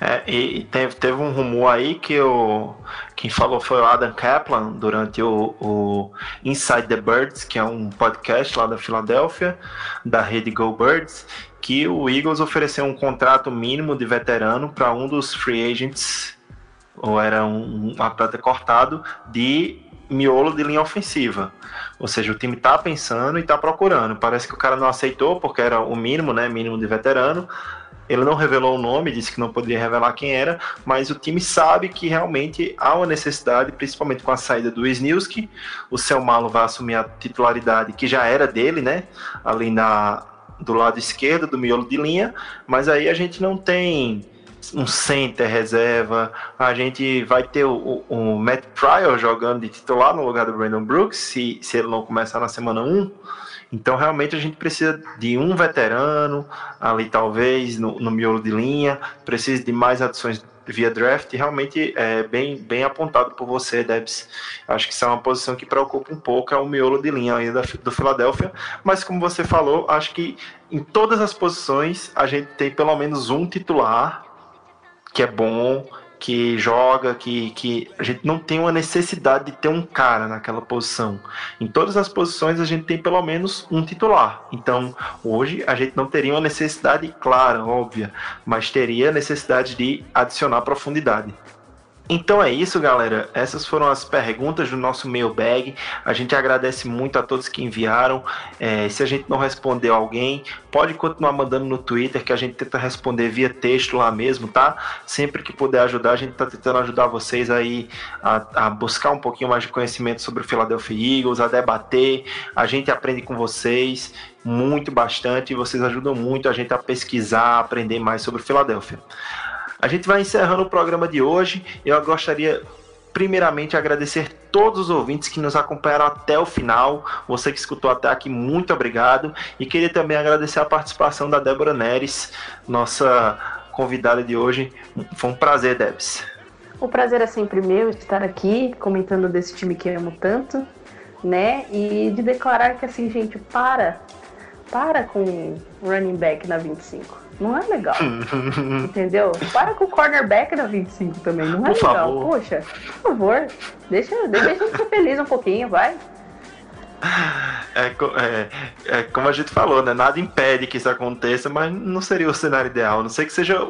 É, e e teve, teve um rumor aí que o, quem falou foi o Adam Kaplan durante o, o Inside the Birds, que é um podcast lá da Filadélfia, da rede Go Birds, que o Eagles ofereceu um contrato mínimo de veterano para um dos free agents, ou era um, um atleta cortado, de miolo de linha ofensiva. Ou seja, o time tá pensando e tá procurando. Parece que o cara não aceitou porque era o mínimo, né? Mínimo de veterano. Ele não revelou o nome, disse que não poderia revelar quem era, mas o time sabe que realmente há uma necessidade, principalmente com a saída do Snilski. O Seu Malo vai assumir a titularidade que já era dele, né? Ali na, do lado esquerdo do miolo de linha, mas aí a gente não tem um center reserva, a gente vai ter o, o, Matt Pryor jogando de titular no lugar do Brandon Brooks, se, se ele não começar na semana 1. Então, realmente, a gente precisa de um veterano ali, talvez, no, no miolo de linha, precisa de mais adições via draft, realmente é bem, bem apontado por você, Debs. Acho que isso é uma posição que preocupa um pouco, é o miolo de linha ainda do Philadelphia, mas como você falou, acho que em todas as posições a gente tem pelo menos um titular que é bom, que joga, que, que a gente não tem uma necessidade de ter um cara naquela posição. Em todas as posições a gente tem pelo menos um titular. Então, hoje a gente não teria uma necessidade clara, óbvia, mas teria necessidade de adicionar profundidade. Então é isso, galera. Essas foram as perguntas do nosso mailbag. A gente agradece muito a todos que enviaram. É, se a gente não respondeu alguém, pode continuar mandando no Twitter, que a gente tenta responder via texto lá mesmo, tá? Sempre que puder ajudar, a gente tá tentando ajudar vocês aí a, a buscar um pouquinho mais de conhecimento sobre o Philadelphia Eagles, a debater. A gente aprende com vocês muito, bastante, e vocês ajudam muito a gente a pesquisar, a aprender mais sobre o Philadelphia. A gente vai encerrando o programa de hoje. Eu gostaria, primeiramente, agradecer todos os ouvintes que nos acompanharam até o final. Você que escutou até aqui, muito obrigado. E queria também agradecer a participação da Débora Neres, nossa convidada de hoje. Foi um prazer, Debs. O prazer é sempre meu estar aqui comentando desse time que amo tanto, né? E de declarar que assim, gente, para, para com running back na 25. Não é legal. entendeu? Para com o cornerback na 25 também. Não é Por legal. favor. Poxa, por favor, deixa, deixa a gente ser feliz um pouquinho, vai. É, é- é como a gente falou, né? Nada impede que isso aconteça, mas não seria o cenário ideal. A não sei que seja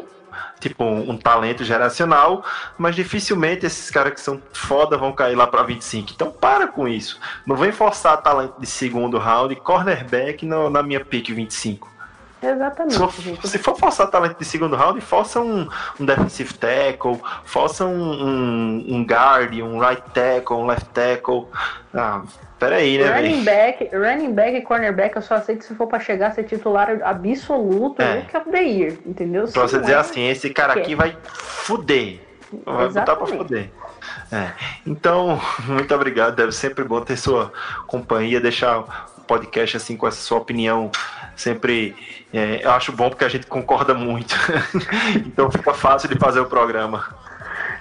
tipo um, um talento geracional, mas dificilmente esses caras que são foda vão cair lá para 25. Então para com isso. Não vem forçar talento de segundo round, cornerback no- na minha pick 25. Se Exatamente, gente. se for forçar talento de segundo round, força um, um defensive tackle, força um, um, um guard, um right tackle, um left tackle. Ah, peraí, né, Running back, running back e cornerback eu só aceito se for pra chegar a ser titular absoluto É. of the year, entendeu? Pra Se você dizer é, assim, esse cara aqui vai fuder. Vai botar pra Exatamente. fuder. É. Então, muito obrigado. Deve sempre bom ter sua companhia, deixar podcast assim com essa sua opinião sempre. é, eu acho bom porque a gente concorda muito. então fica fácil de fazer o programa.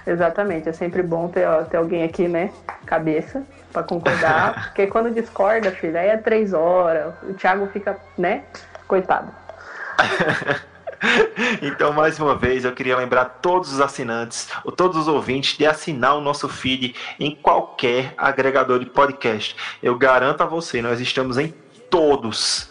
Exatamente, é sempre bom ter, ter alguém aqui, né? Cabeça, pra concordar. porque quando discorda, filho, aí é três horas. O Thiago fica, né? Coitado. Então, mais uma vez, eu queria lembrar todos os assinantes, ou todos os ouvintes, de assinar o nosso feed em qualquer agregador de podcast. Eu garanto a você, nós estamos em todos.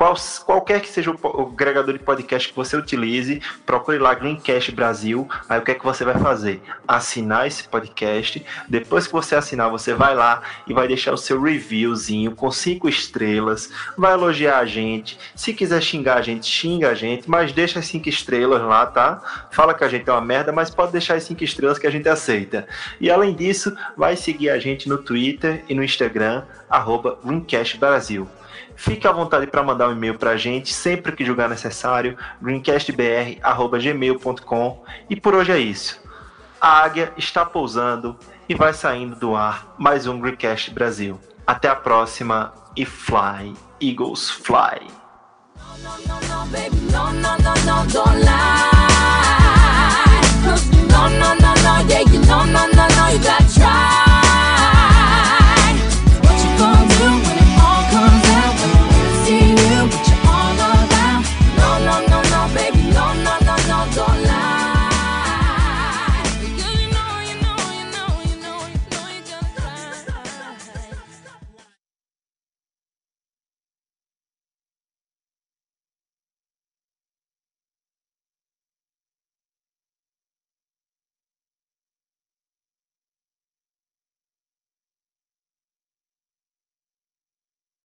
Qual- qualquer que seja o, o agregador de podcast que você utilize, procure lá Greencast Brasil. Aí o que é que você vai fazer? Assinar esse podcast. Depois que você assinar, você vai lá e vai deixar o seu reviewzinho com cinco estrelas. Vai elogiar a gente. Se quiser xingar a gente, xinga a gente, mas deixa as cinco estrelas lá, tá? Fala que a gente é uma merda, mas pode deixar as cinco estrelas que a gente aceita. E além disso, vai seguir a gente no Twitter e no Instagram, arroba Brasil. Fique à vontade para mandar um e-mail para a gente sempre que julgar necessário, greencastbr.gmail.com. E por hoje é isso. A águia está pousando e vai saindo do ar mais um Greencast Brasil. Até a próxima e fly, Eagles fly. No, no, no, no, yeah, you no, no, no, you got